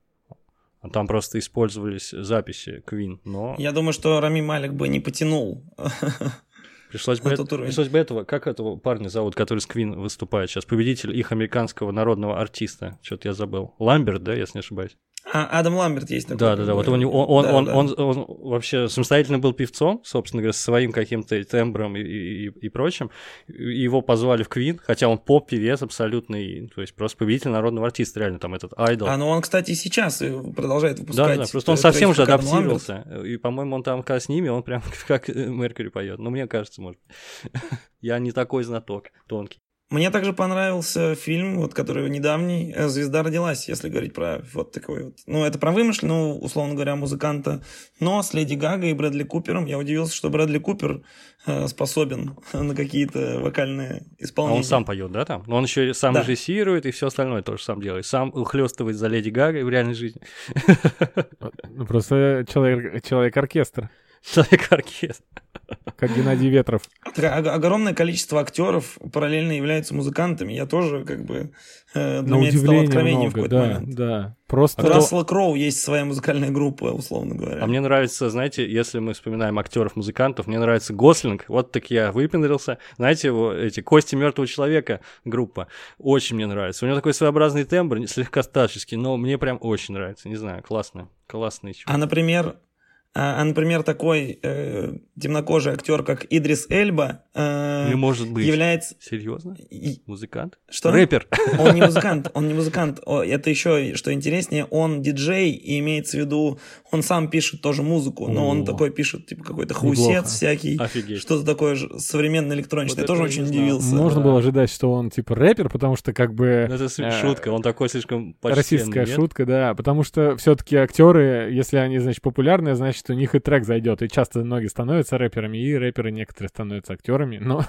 А Там просто использовались записи Queen, но Я думаю, что Рами Малик бы не потянул. пришлось бы, это- пришлось бы этого, как этого парня зовут, который с Queen выступает сейчас, победитель их американского народного артиста, что-то я забыл. Ламберт, да, если не ошибаюсь? А, Адам Ламберт есть такой. Да, да, да. Вот он, он, он, Да, он, да. он- он вообще самостоятельно был певцом, собственно говоря, своим каким-то тембром и, и, и- прочим. Его позвали в Квин, хотя он поп-певец абсолютный, то есть просто победитель народного артиста, реально там этот айдол. А, ну он, кстати, и сейчас продолжает да, выпускать. да, просто он э, совсем уже как адаптировался. И, по-моему, он там когда с ними, он прям как Меркьюри поет. Ну, мне кажется, может. Я не такой знаток тонкий. Мне также понравился фильм, вот, который недавний, э, «Звезда родилась», если говорить про вот такой вот. Ну, это про вымышленного, условно говоря, музыканта, но с Леди Гагой и Брэдли Купером. Я удивился, что Брэдли Купер э, способен на какие-то вокальные А исполнения. он сам поет, да, там? Но он еще и сам Да. режиссирует и все остальное тоже сам делает. Сам ухлестывает за Леди Гагой в реальной жизни. Ну, просто человек, человек-оркестр, Человек-оркестр. как Геннадий Ветров. Огромное количество актеров параллельно являются музыкантами. Я тоже, как бы, э, для На меня это стало удивление откровением в много, какой-то да, момент. да. Просто... У Рассела Кроу есть своя музыкальная группа, условно говоря. А мне нравится, знаете, если мы вспоминаем актеров-музыкантов, мне нравится Гослинг. Вот так я выпендрился. Знаете, его эти кости мертвого человека группа. Очень мне нравится. У него такой своеобразный тембр, слегка старческий, но мне прям очень нравится. Не знаю, классно. Классный чувак. А, например, а, а, например, такой э, темнокожий актер, как Идрис Эльба, э, Не может быть. является... Серьезно? и- Музыкант? Что? Рэпер. Он не музыкант, он не музыкант. О, Это еще, что интереснее, он диджей, и имеется в виду, он сам пишет тоже музыку, но он такой пишет, типа, какой-то Неплохо. хуесец всякий, Офигеть. что-то такое же современное электроничное. Вот Я тоже очень удивился. Можно да. было ожидать, что он типа рэпер, потому что как бы... Ну, Это э, шутка, он такой слишком почтенный, Российская нет? шутка, да, потому что все-таки актеры, если они, значит, популярные, значит, у них и трек зайдет. И часто многие становятся рэперами, и рэперы некоторые становятся актерами. Но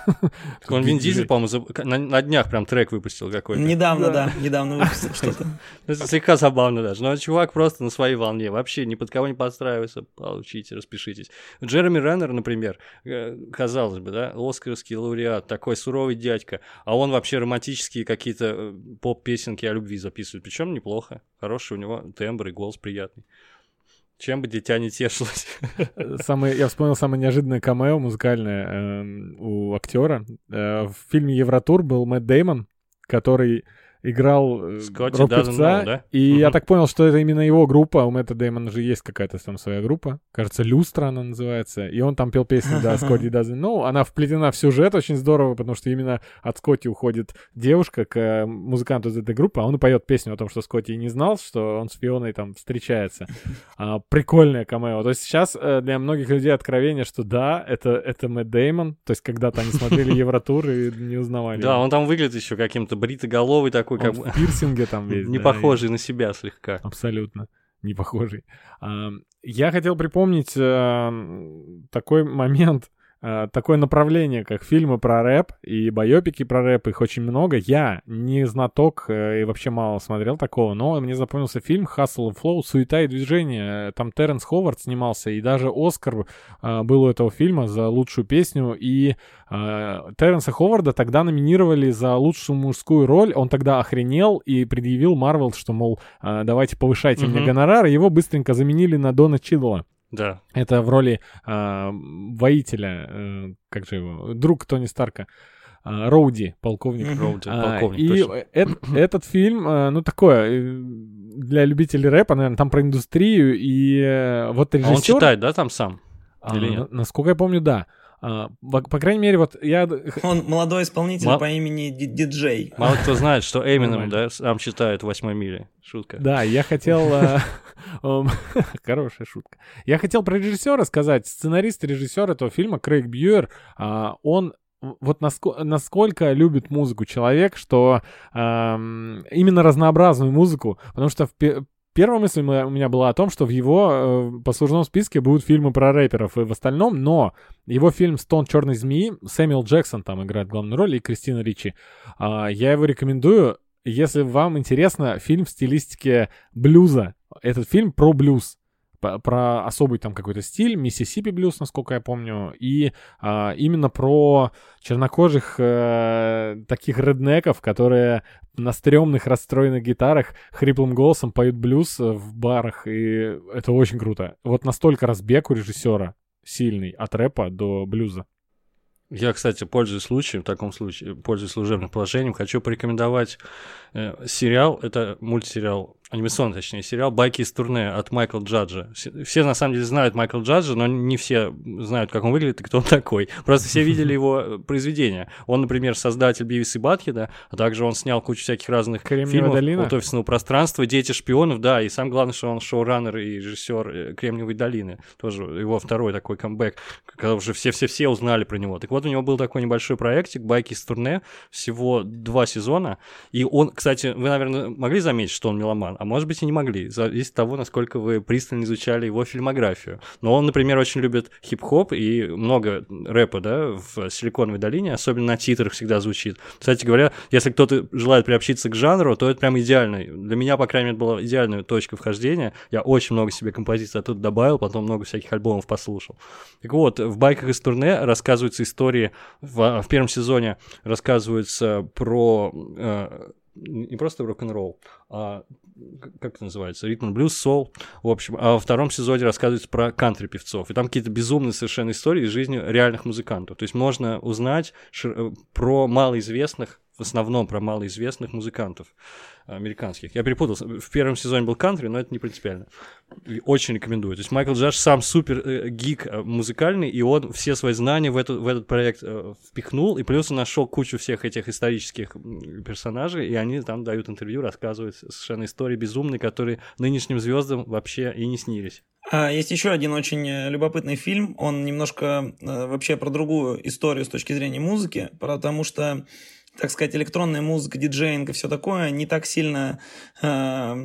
Он Вин Дизель, по-моему, на, днях прям трек выпустил какой-то. Недавно, Да. да, недавно выпустил что-то. Это слегка забавно даже. Но чувак просто на своей волне. Вообще ни под кого не подстраивается. Получите, распишитесь. Джереми Реннер, например, э, казалось бы, да, оскаровский лауреат, такой суровый дядька. А он вообще романтические какие-то э, поп-песенки о любви записывает. Причем неплохо. Хороший у него тембр и голос приятный. Чем бы дитя не тешилось. самый, я вспомнил самое неожиданное камео музыкальное эм, у актера. Э, в фильме Евротур был Мэтт Деймон, который играл э, рок-певца, Doesn't Know, да? и я Мгм. так понял, что это именно его группа. У Мэтта Деймона же есть какая-то там своя группа. Кажется, Люстра она называется. И он там пел песню, да, Скотти Doesn't Know. Она вплетена в сюжет очень здорово, потому что именно от Скотти уходит девушка к э, музыканту из этой группы, а он и поет песню о том, что Скотти не знал, что он с Фионой там встречается. А, прикольное камео. То есть сейчас э, для многих людей откровение, что да, это, это Мэтт Деймон. То есть когда-то они смотрели Евротур и не узнавали. Да, он там выглядит еще каким-то бритоголовый такой, Он как в бы пирсинге там весь. не да, похожий на себя слегка. Абсолютно. не похожий. А, я хотел припомнить э, такой момент, такое направление, как фильмы про рэп и байопики про рэп, их очень много. Я не знаток э, и вообще мало смотрел такого, но мне запомнился фильм «Hustle and Flow. Суета и движение». Там Терренс Ховард снимался, и даже Оскар э, был у этого фильма за лучшую песню, и Терренса Ховарда тогда номинировали за лучшую мужскую роль, он тогда охренел и предъявил Марвел, что, мол, давайте повышайте mm-hmm. мне гонорар, и его быстренько заменили на Дона Чидла. Да. Это в роли э, воителя, э, как же его, друг Тони Старка. А, Роуди, полковник. Роуди, полковник, И этот, этот фильм, э, ну, такое, э, для любителей рэпа, наверное, там про индустрию, и э, вот режиссер... А он читает, да, там сам? Или а, нет? Насколько я помню, да. А, по, крайней мере, вот я... Он молодой исполнитель Мал... по имени Диджей. Мало кто знает, что Эминем, да, сам читает «Восьмой мили». Шутка. Да, я хотел... Э, хорошая шутка. Я хотел про режиссера сказать. Сценарист и режиссер этого фильма Крейг Бьюер, а, он вот насколько, насколько любит музыку человек, что эм, именно разнообразную музыку, потому что в, Первая мысль у меня была о том, что в его э, послужном списке будут фильмы про рэперов и в остальном, но его фильм «Стон черной змеи», Сэмюэл Джексон там играет главную роль, и Кристина Ричи. Э, я его рекомендую, если вам интересно фильм в стилистике блюза. Этот фильм про блюз про особый там какой-то стиль, Миссисипи блюз, насколько я помню, и а, именно про чернокожих э, таких реднеков, которые на стрёмных расстроенных гитарах хриплым голосом поют блюз в барах, и это очень круто. Вот настолько разбег у режиссера сильный от рэпа до блюза. Я, кстати, пользуясь случаем, в таком случае, пользуясь служебным положением, хочу порекомендовать э, сериал, это мультсериал анимационный, точнее, сериал «Байки из турне» от Майкла Джаджа. Все, на самом деле, знают Майкла Джаджа, но не все знают, как он выглядит и кто он такой. Просто все видели его э, произведения. Он, например, создатель Бивис и Батхеда, а также он снял кучу всяких разных Кремниевая фильмов долина? от офисного пространства, «Дети шпионов», да, и самое главное, что он шоураннер и режиссер э, «Кремниевой долины». Тоже его второй такой камбэк, когда уже все-все-все узнали про него. Так вот, у него был такой небольшой проектик «Байки из турне», всего два сезона, и он, кстати, вы, наверное, могли заметить, что он меломан, а может быть и не могли, зависит от того, насколько вы пристально изучали его фильмографию. Но он, например, очень любит хип-хоп и много рэпа, да, в Силиконовой долине, особенно на титрах всегда звучит. Кстати говоря, если кто-то желает приобщиться к жанру, то это прям идеально. Для меня, по крайней мере, была идеальная точка вхождения. Я очень много себе композиций оттуда добавил, потом много всяких альбомов послушал. Так вот, в «Байках из турне» рассказываются истории, в, в первом сезоне рассказываются про э, не просто рок-н-ролл, а как это называется, ритм блюз, сол, в общем. А во втором сезоне рассказывается про кантри-певцов. И там какие-то безумные совершенно истории из жизни реальных музыкантов. То есть можно узнать э, про малоизвестных, в основном про малоизвестных музыкантов американских. Я перепутался. В первом сезоне был кантри, но это не принципиально. Очень рекомендую. То есть Майкл Джаш сам супер э, гик э, музыкальный, и он все свои знания в, эту, в этот проект э, впихнул, и плюс он нашел кучу всех этих исторических персонажей, и они там дают интервью, рассказывают совершенно истории безумные, которые нынешним звездам вообще и не снились. А есть еще один очень э, любопытный фильм. Он немножко э, вообще про другую историю с точки зрения музыки, потому что так сказать, электронная музыка, диджеинг и все такое не так сильно... Э,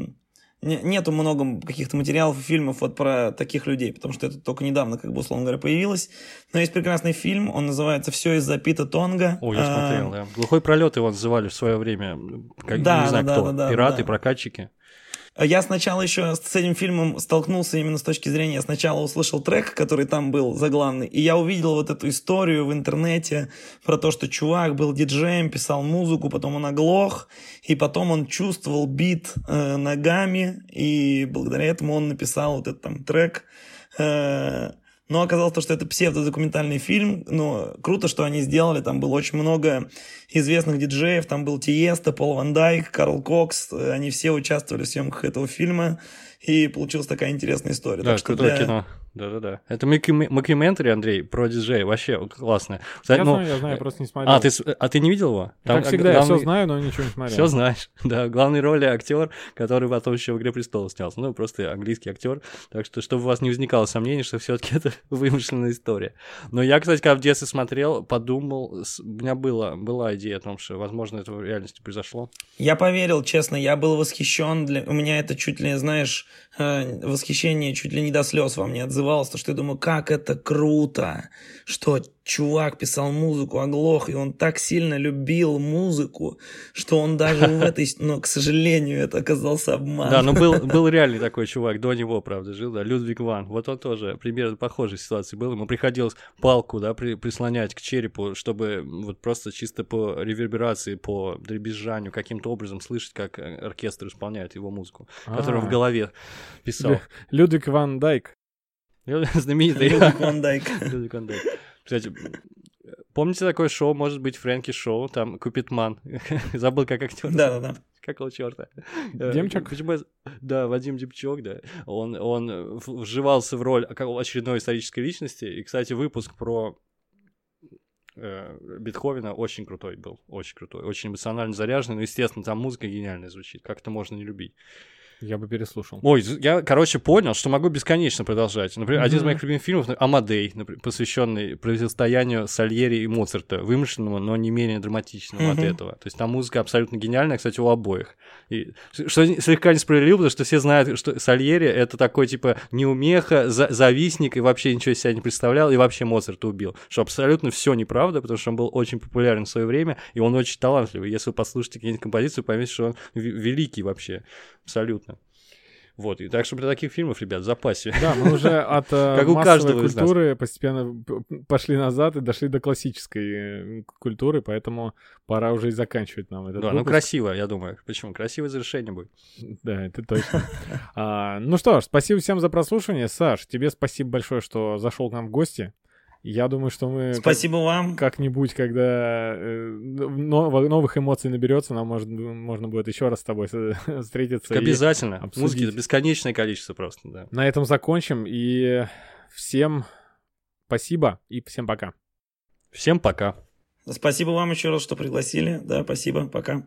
нету много каких-то материалов и фильмов вот про таких людей, потому что это только недавно, как бы, условно говоря, появилось. Но есть прекрасный фильм, он называется «Все из-за Пита Тонга». О, я смотрел, а, да. «Глухой пролет» его называли в свое время, как, да, не знаю да, кто, да, да, пираты, да. прокатчики. Я сначала еще с этим фильмом столкнулся именно с точки зрения, я сначала услышал трек, который там был заглавный, и я увидел вот эту историю в интернете про то, что чувак был диджеем, писал музыку, потом он оглох, и потом он чувствовал бит э, ногами, и благодаря этому он написал вот этот там трек. Э, но оказалось то, что это псевдодокументальный фильм. Но круто, что они сделали. Там было очень много известных диджеев. Там был Тиеста, Пол Ван Дайк, Карл Кокс. Они все участвовали в съемках этого фильма. И получилась такая интересная история. Да, так крутое для... кино. Да-да-да. Это Макюментари, Андрей, про диджей. Вообще классно. Кстати, я ну, знаю, я знаю, я просто не смотрел. А, ты, а ты не видел его? Там, как всегда, главный... я все знаю, но ничего не смотрел. Все знаешь, да. Главной роли актер, который потом еще в «Игре престолов» снялся. Ну, просто английский актер. Так что, чтобы у вас не возникало сомнений, что все таки это вымышленная история. Но я, кстати, когда в детстве смотрел, подумал, у меня была, была идея о том, что, возможно, это в реальности произошло. Я поверил, честно, я был восхищен. Для... У меня это чуть ли, знаешь, э, восхищение чуть ли не до слез во мне отзывалось, то что я думаю, как это круто, что чувак писал музыку, оглох, и он так сильно любил музыку, что он даже в этой, но, к сожалению, это оказался обман. Да, но был, был реальный такой чувак, до него, правда, жил, да, Людвиг Ван. Вот он тоже примерно похожей ситуации был. Ему приходилось палку, да, при, прислонять к черепу, чтобы вот просто чисто по реверберации, по дребезжанию каким-то образом слышать, как э, оркестр исполняет его музыку, которую он в А. голове писал. Людвиг Ван Дайк. Знаменитый. Людвиг Ван Дайк. Людвиг Ван Дайк. Кстати, помните такое шоу, может быть, Фрэнки Шоу, там Купитман. Забыл, как актер. Да-да-да. Какого черта? Демчак? Почему я- Да, Вадим Демчок, да. Он, он в- вживался в роль как очередной исторической личности. И, кстати, выпуск про э, Бетховена очень крутой был. Очень крутой. Очень эмоционально заряженный. Ну, естественно, там музыка гениальная звучит. Как это можно не любить? Я бы переслушал. Ой, я, короче, понял, что могу бесконечно продолжать. Например, один из моих любимых фильмов «Амадей», например, посвященный противостоянию Сальери и Моцарта, вымышленному, но не менее драматичному от Мгм. этого. То есть там музыка абсолютно гениальная, кстати, у обоих. И, что слегка несправедливо, потому что все знают, что Сальери — это такой, типа, неумеха, за- завистник, и вообще ничего из себя не представлял, и вообще Моцарта убил. Что абсолютно все неправда, потому что он был очень популярен в свое время, и он очень талантливый. Если вы послушаете какие-нибудь композиции, поймете, что он ве- великий вообще. Абсолютно. Вот, и так что для таких фильмов, ребят, в запасе. Да, мы уже от э, Как у каждого культуры постепенно пошли назад и дошли до классической э, культуры, поэтому пора уже и заканчивать нам этот Да, ну выпуск. красиво, я думаю. Почему? Красивое завершение будет. Да, это точно. А, ну что ж, спасибо всем за прослушивание. Саш, тебе спасибо большое, что зашел к нам в гости. Я думаю, что мы как- Спасибо вам. как-нибудь, когда э, но- новых эмоций наберется, нам может, можно будет еще раз с тобой встретиться. Обязательно. обсудить. Музыки бесконечное количество просто, да. На этом закончим. И всем спасибо и всем пока. Всем пока. Спасибо вам еще раз, что пригласили. Да, спасибо. Пока.